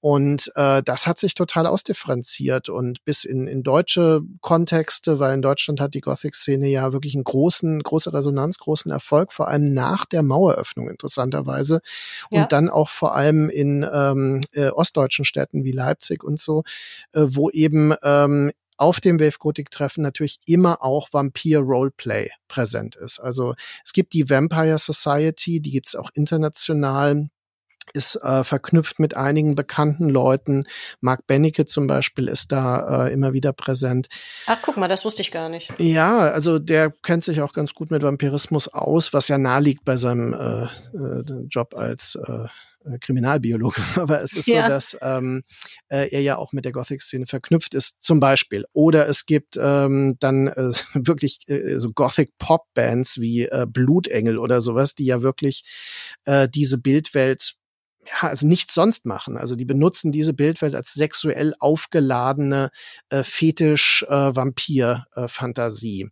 Und äh, das hat sich total ausdifferenziert und bis in, in deutsche Kontexte, weil in Deutschland hat die Gothic-Szene ja wirklich einen großen, große Resonanz, großen Erfolg, vor allem nach der Maueröffnung interessanterweise. Und ja. dann auch vor allem in ähm, äh, ostdeutschen Städten wie Leipzig und so, wo eben ähm, auf dem Wave Gothic Treffen natürlich immer auch Vampir Roleplay präsent ist. Also es gibt die Vampire Society, die gibt's auch international ist äh, verknüpft mit einigen bekannten Leuten. Mark Benecke zum Beispiel ist da äh, immer wieder präsent. Ach, guck mal, das wusste ich gar nicht. Ja, also der kennt sich auch ganz gut mit Vampirismus aus, was ja naheliegt bei seinem äh, äh, Job als äh, äh, Kriminalbiologe, aber es ist ja. so, dass ähm, äh, er ja auch mit der Gothic-Szene verknüpft ist, zum Beispiel. Oder es gibt ähm, dann äh, wirklich äh, so Gothic-Pop-Bands wie äh, Blutengel oder sowas, die ja wirklich äh, diese Bildwelt ja, also nichts sonst machen. Also die benutzen diese Bildwelt als sexuell aufgeladene äh, Fetisch-Vampir-Fantasie. Äh,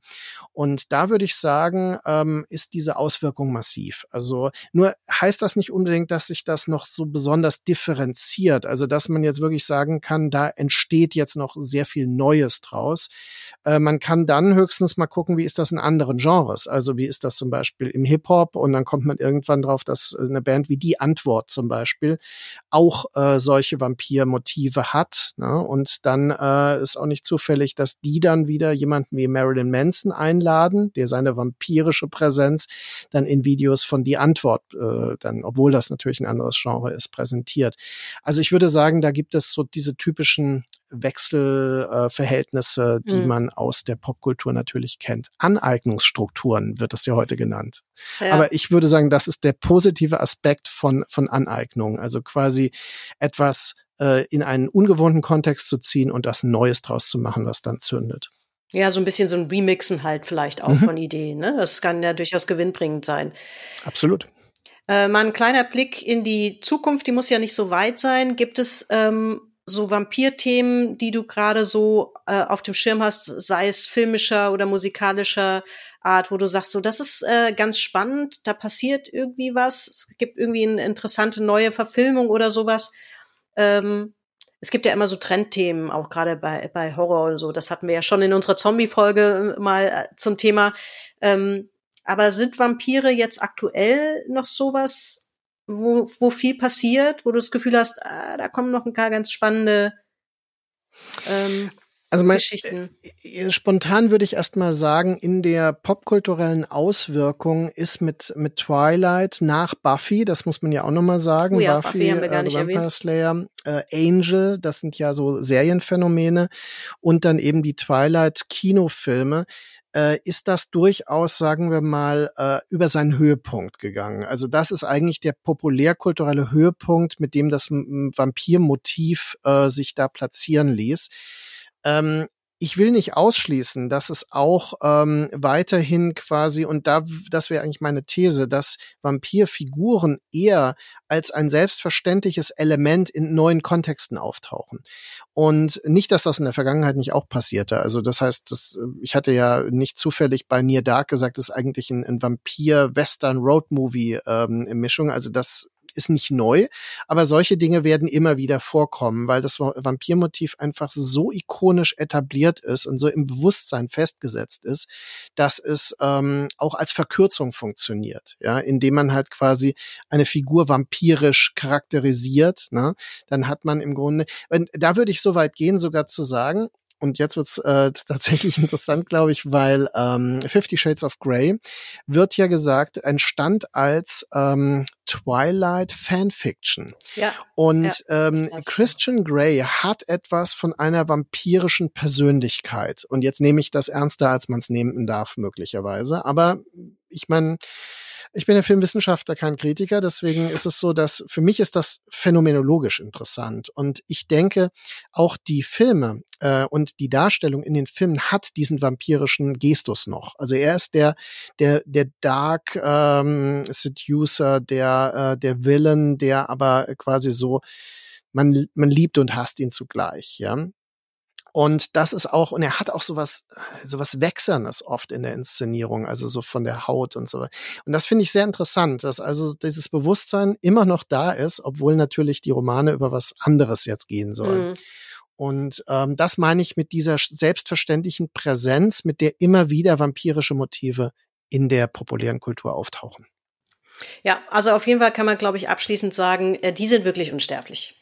und da würde ich sagen, ähm, ist diese Auswirkung massiv. Also nur heißt das nicht unbedingt, dass sich das noch so besonders differenziert. Also dass man jetzt wirklich sagen kann, da entsteht jetzt noch sehr viel Neues draus. Äh, man kann dann höchstens mal gucken, wie ist das in anderen Genres. Also wie ist das zum Beispiel im Hip-Hop und dann kommt man irgendwann drauf, dass eine Band wie die Antwort zum Beispiel Beispiel auch äh, solche Vampirmotive hat. Ne? Und dann äh, ist auch nicht zufällig, dass die dann wieder jemanden wie Marilyn Manson einladen, der seine vampirische Präsenz dann in Videos von Die Antwort, äh, dann, obwohl das natürlich ein anderes Genre ist, präsentiert. Also ich würde sagen, da gibt es so diese typischen Wechselverhältnisse, äh, die mhm. man aus der Popkultur natürlich kennt. Aneignungsstrukturen wird das ja heute genannt. Ja. Aber ich würde sagen, das ist der positive Aspekt von, von Aneignung. Also quasi etwas äh, in einen ungewohnten Kontext zu ziehen und das Neues draus zu machen, was dann zündet. Ja, so ein bisschen so ein Remixen halt vielleicht auch mhm. von Ideen. Ne? Das kann ja durchaus gewinnbringend sein. Absolut. Äh, mal ein kleiner Blick in die Zukunft, die muss ja nicht so weit sein. Gibt es ähm, so Vampir-Themen, die du gerade so äh, auf dem Schirm hast, sei es filmischer oder musikalischer Art, wo du sagst, so das ist äh, ganz spannend, da passiert irgendwie was, es gibt irgendwie eine interessante neue Verfilmung oder sowas. Ähm, es gibt ja immer so Trendthemen, auch gerade bei, bei Horror und so. Das hatten wir ja schon in unserer Zombie-Folge mal äh, zum Thema. Ähm, aber sind Vampire jetzt aktuell noch sowas, wo, wo viel passiert, wo du das Gefühl hast, ah, da kommen noch ein paar ganz spannende ähm, also mein, Geschichten. Äh, spontan würde ich erst mal sagen, in der popkulturellen Auswirkung ist mit, mit Twilight nach Buffy, das muss man ja auch noch mal sagen, oh ja, Buffy, Buffy haben wir gar äh, nicht Vampire erwähnt. Slayer, äh, Angel, das sind ja so Serienphänomene und dann eben die Twilight Kinofilme äh, ist das durchaus, sagen wir mal, äh, über seinen Höhepunkt gegangen. Also das ist eigentlich der populärkulturelle Höhepunkt, mit dem das Vampirmotiv äh, sich da platzieren ließ. Ähm, ich will nicht ausschließen, dass es auch ähm, weiterhin quasi, und da, das wäre eigentlich meine These, dass Vampirfiguren eher als ein selbstverständliches Element in neuen Kontexten auftauchen. Und nicht, dass das in der Vergangenheit nicht auch passierte. Also das heißt, das, ich hatte ja nicht zufällig bei Near Dark gesagt, das ist eigentlich ein, ein Vampir-Western-Road-Movie-Mischung. Ähm, also das ist nicht neu, aber solche Dinge werden immer wieder vorkommen, weil das Vampirmotiv einfach so ikonisch etabliert ist und so im Bewusstsein festgesetzt ist, dass es ähm, auch als Verkürzung funktioniert, ja, indem man halt quasi eine Figur vampirisch charakterisiert, ne, dann hat man im Grunde, und da würde ich so weit gehen, sogar zu sagen, und jetzt wird's äh, tatsächlich interessant, glaube ich, weil ähm, Fifty Shades of Grey wird ja gesagt, entstand als ähm, Twilight Fanfiction. Ja. Und ja, ähm, Christian Grey hat etwas von einer vampirischen Persönlichkeit. Und jetzt nehme ich das ernster, als man es nehmen darf, möglicherweise. Aber ich meine, ich bin ja Filmwissenschaftler, kein Kritiker, deswegen ist es so, dass für mich ist das phänomenologisch interessant. Und ich denke, auch die Filme äh, und die Darstellung in den Filmen hat diesen vampirischen Gestus noch. Also er ist der, der, der Dark ähm, Seducer, der, äh, der Villain, der aber quasi so man, man liebt und hasst ihn zugleich, ja. Und das ist auch, und er hat auch sowas, sowas Wechselndes oft in der Inszenierung, also so von der Haut und so. Und das finde ich sehr interessant, dass also dieses Bewusstsein immer noch da ist, obwohl natürlich die Romane über was anderes jetzt gehen sollen. Mhm. Und ähm, das meine ich mit dieser selbstverständlichen Präsenz, mit der immer wieder vampirische Motive in der populären Kultur auftauchen. Ja, also auf jeden Fall kann man, glaube ich, abschließend sagen, äh, die sind wirklich unsterblich.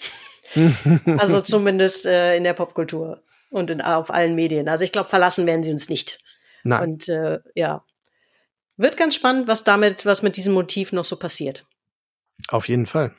also zumindest äh, in der Popkultur und in, auf allen Medien. Also ich glaube, verlassen werden sie uns nicht. Nein. Und äh, ja, wird ganz spannend, was damit, was mit diesem Motiv noch so passiert. Auf jeden Fall.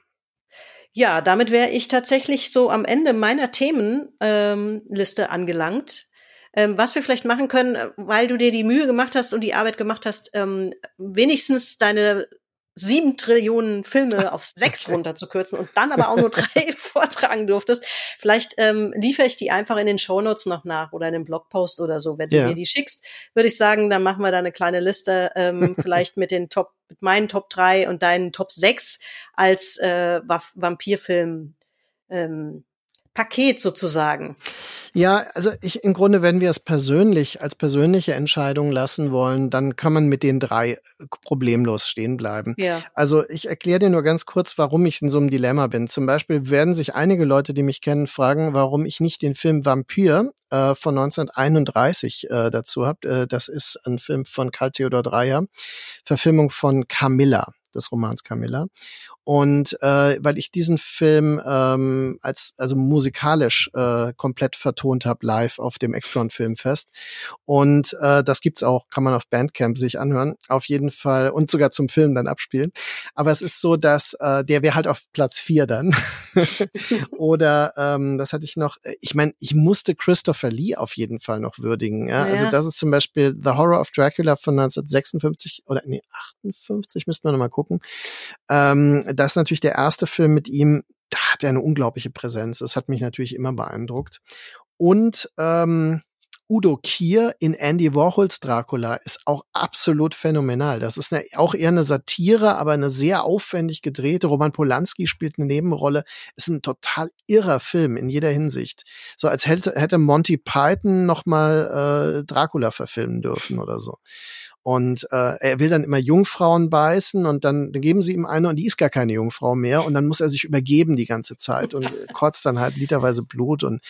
Ja, damit wäre ich tatsächlich so am Ende meiner Themenliste ähm, angelangt. Ähm, was wir vielleicht machen können, weil du dir die Mühe gemacht hast und die Arbeit gemacht hast, ähm, wenigstens deine sieben Trillionen Filme auf sechs runterzukürzen und dann aber auch nur drei vortragen durftest. Vielleicht ähm, liefere ich die einfach in den Shownotes noch nach oder in einem Blogpost oder so. Wenn du mir die schickst, würde ich sagen, dann machen wir da eine kleine Liste, ähm, vielleicht mit den Top, mit meinen Top drei und deinen Top sechs als äh, Vampirfilm ähm, Paket sozusagen. Ja, also ich im Grunde, wenn wir es persönlich als persönliche Entscheidung lassen wollen, dann kann man mit den drei problemlos stehen bleiben. Ja. Also ich erkläre dir nur ganz kurz, warum ich in so einem Dilemma bin. Zum Beispiel werden sich einige Leute, die mich kennen, fragen, warum ich nicht den Film Vampyr äh, von 1931 äh, dazu habe. Äh, das ist ein Film von Karl Theodor Dreyer, Verfilmung von Camilla des Romans Camilla. Und äh, weil ich diesen Film ähm, als also musikalisch äh, komplett vertont habe live auf dem Explon Filmfest. Und äh, das gibt's auch, kann man auf Bandcamp sich anhören. Auf jeden Fall und sogar zum Film dann abspielen. Aber es ist so, dass äh, der wäre halt auf Platz vier dann. Oder ähm, das hatte ich noch. Ich meine, ich musste Christopher Lee auf jeden Fall noch würdigen. Ja? Also ja. Also das ist zum Beispiel The Horror of Dracula von 1956 oder nee 58 müssten wir noch mal gucken. Ähm, das ist natürlich der erste Film mit ihm. Da hat er eine unglaubliche Präsenz. Das hat mich natürlich immer beeindruckt. Und ähm, Udo Kier in Andy Warhols Dracula ist auch absolut phänomenal. Das ist eine, auch eher eine Satire, aber eine sehr aufwendig gedrehte. Roman Polanski spielt eine Nebenrolle. Ist ein total irrer Film in jeder Hinsicht. So als hätte, hätte Monty Python noch mal äh, Dracula verfilmen dürfen oder so. Und äh, er will dann immer Jungfrauen beißen und dann, dann geben sie ihm eine und die ist gar keine Jungfrau mehr und dann muss er sich übergeben die ganze Zeit und kotzt dann halt literweise Blut und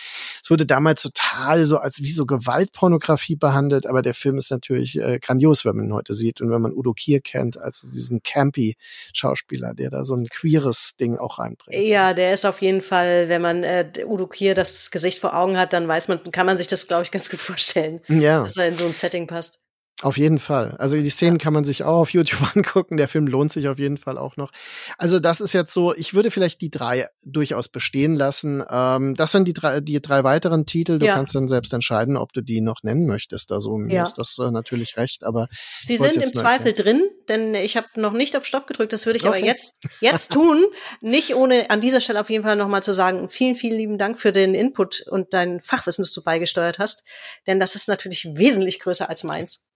es wurde damals total so als wie so Gewaltpornografie behandelt, aber der Film ist natürlich äh, grandios, wenn man ihn heute sieht und wenn man Udo Kier kennt, als diesen campy Schauspieler, der da so ein queeres Ding auch reinbringt. Ja, der ist auf jeden Fall, wenn man äh, Udo Kier das Gesicht vor Augen hat, dann weiß man, kann man sich das glaube ich ganz gut vorstellen, ja. dass er in so ein Setting passt. Auf jeden Fall. Also die Szenen kann man sich auch auf YouTube angucken. Der Film lohnt sich auf jeden Fall auch noch. Also das ist jetzt so, ich würde vielleicht die drei durchaus bestehen lassen. Ähm, das sind die drei, die drei weiteren Titel. Du ja. kannst dann selbst entscheiden, ob du die noch nennen möchtest. Also mir ja. ist das äh, natürlich recht, aber Sie sind im Zweifel drin, denn ich habe noch nicht auf Stopp gedrückt. Das würde ich okay. aber jetzt jetzt tun, nicht ohne an dieser Stelle auf jeden Fall nochmal zu sagen, vielen vielen lieben Dank für den Input und dein Fachwissen, das du beigesteuert hast, denn das ist natürlich wesentlich größer als meins.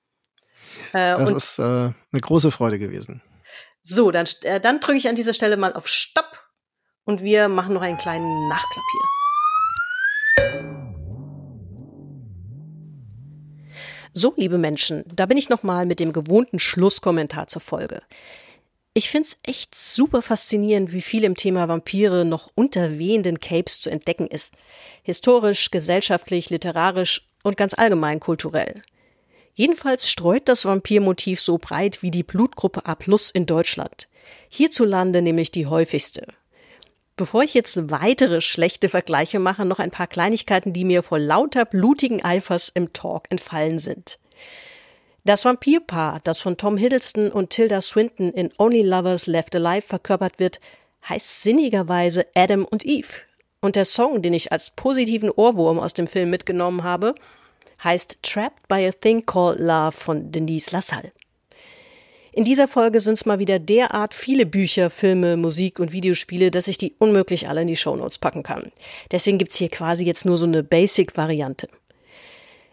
Äh, das ist äh, eine große Freude gewesen. So, dann, äh, dann drücke ich an dieser Stelle mal auf Stopp und wir machen noch einen kleinen Nachklapp hier. So, liebe Menschen, da bin ich nochmal mit dem gewohnten Schlusskommentar zur Folge. Ich finde es echt super faszinierend, wie viel im Thema Vampire noch unter wehenden Capes zu entdecken ist. Historisch, gesellschaftlich, literarisch und ganz allgemein kulturell. Jedenfalls streut das Vampirmotiv so breit wie die Blutgruppe A plus in Deutschland. Hierzulande nämlich die häufigste. Bevor ich jetzt weitere schlechte Vergleiche mache, noch ein paar Kleinigkeiten, die mir vor lauter blutigen Eifers im Talk entfallen sind. Das Vampirpaar, das von Tom Hiddleston und Tilda Swinton in Only Lovers Left Alive verkörpert wird, heißt sinnigerweise Adam und Eve. Und der Song, den ich als positiven Ohrwurm aus dem Film mitgenommen habe, heißt Trapped by a Thing Called Love von Denise Lassalle. In dieser Folge sind es mal wieder derart viele Bücher, Filme, Musik und Videospiele, dass ich die unmöglich alle in die Shownotes packen kann. Deswegen gibt's hier quasi jetzt nur so eine Basic-Variante.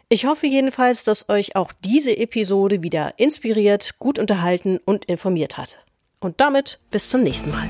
Ich hoffe jedenfalls, dass euch auch diese Episode wieder inspiriert, gut unterhalten und informiert hat. Und damit bis zum nächsten Mal.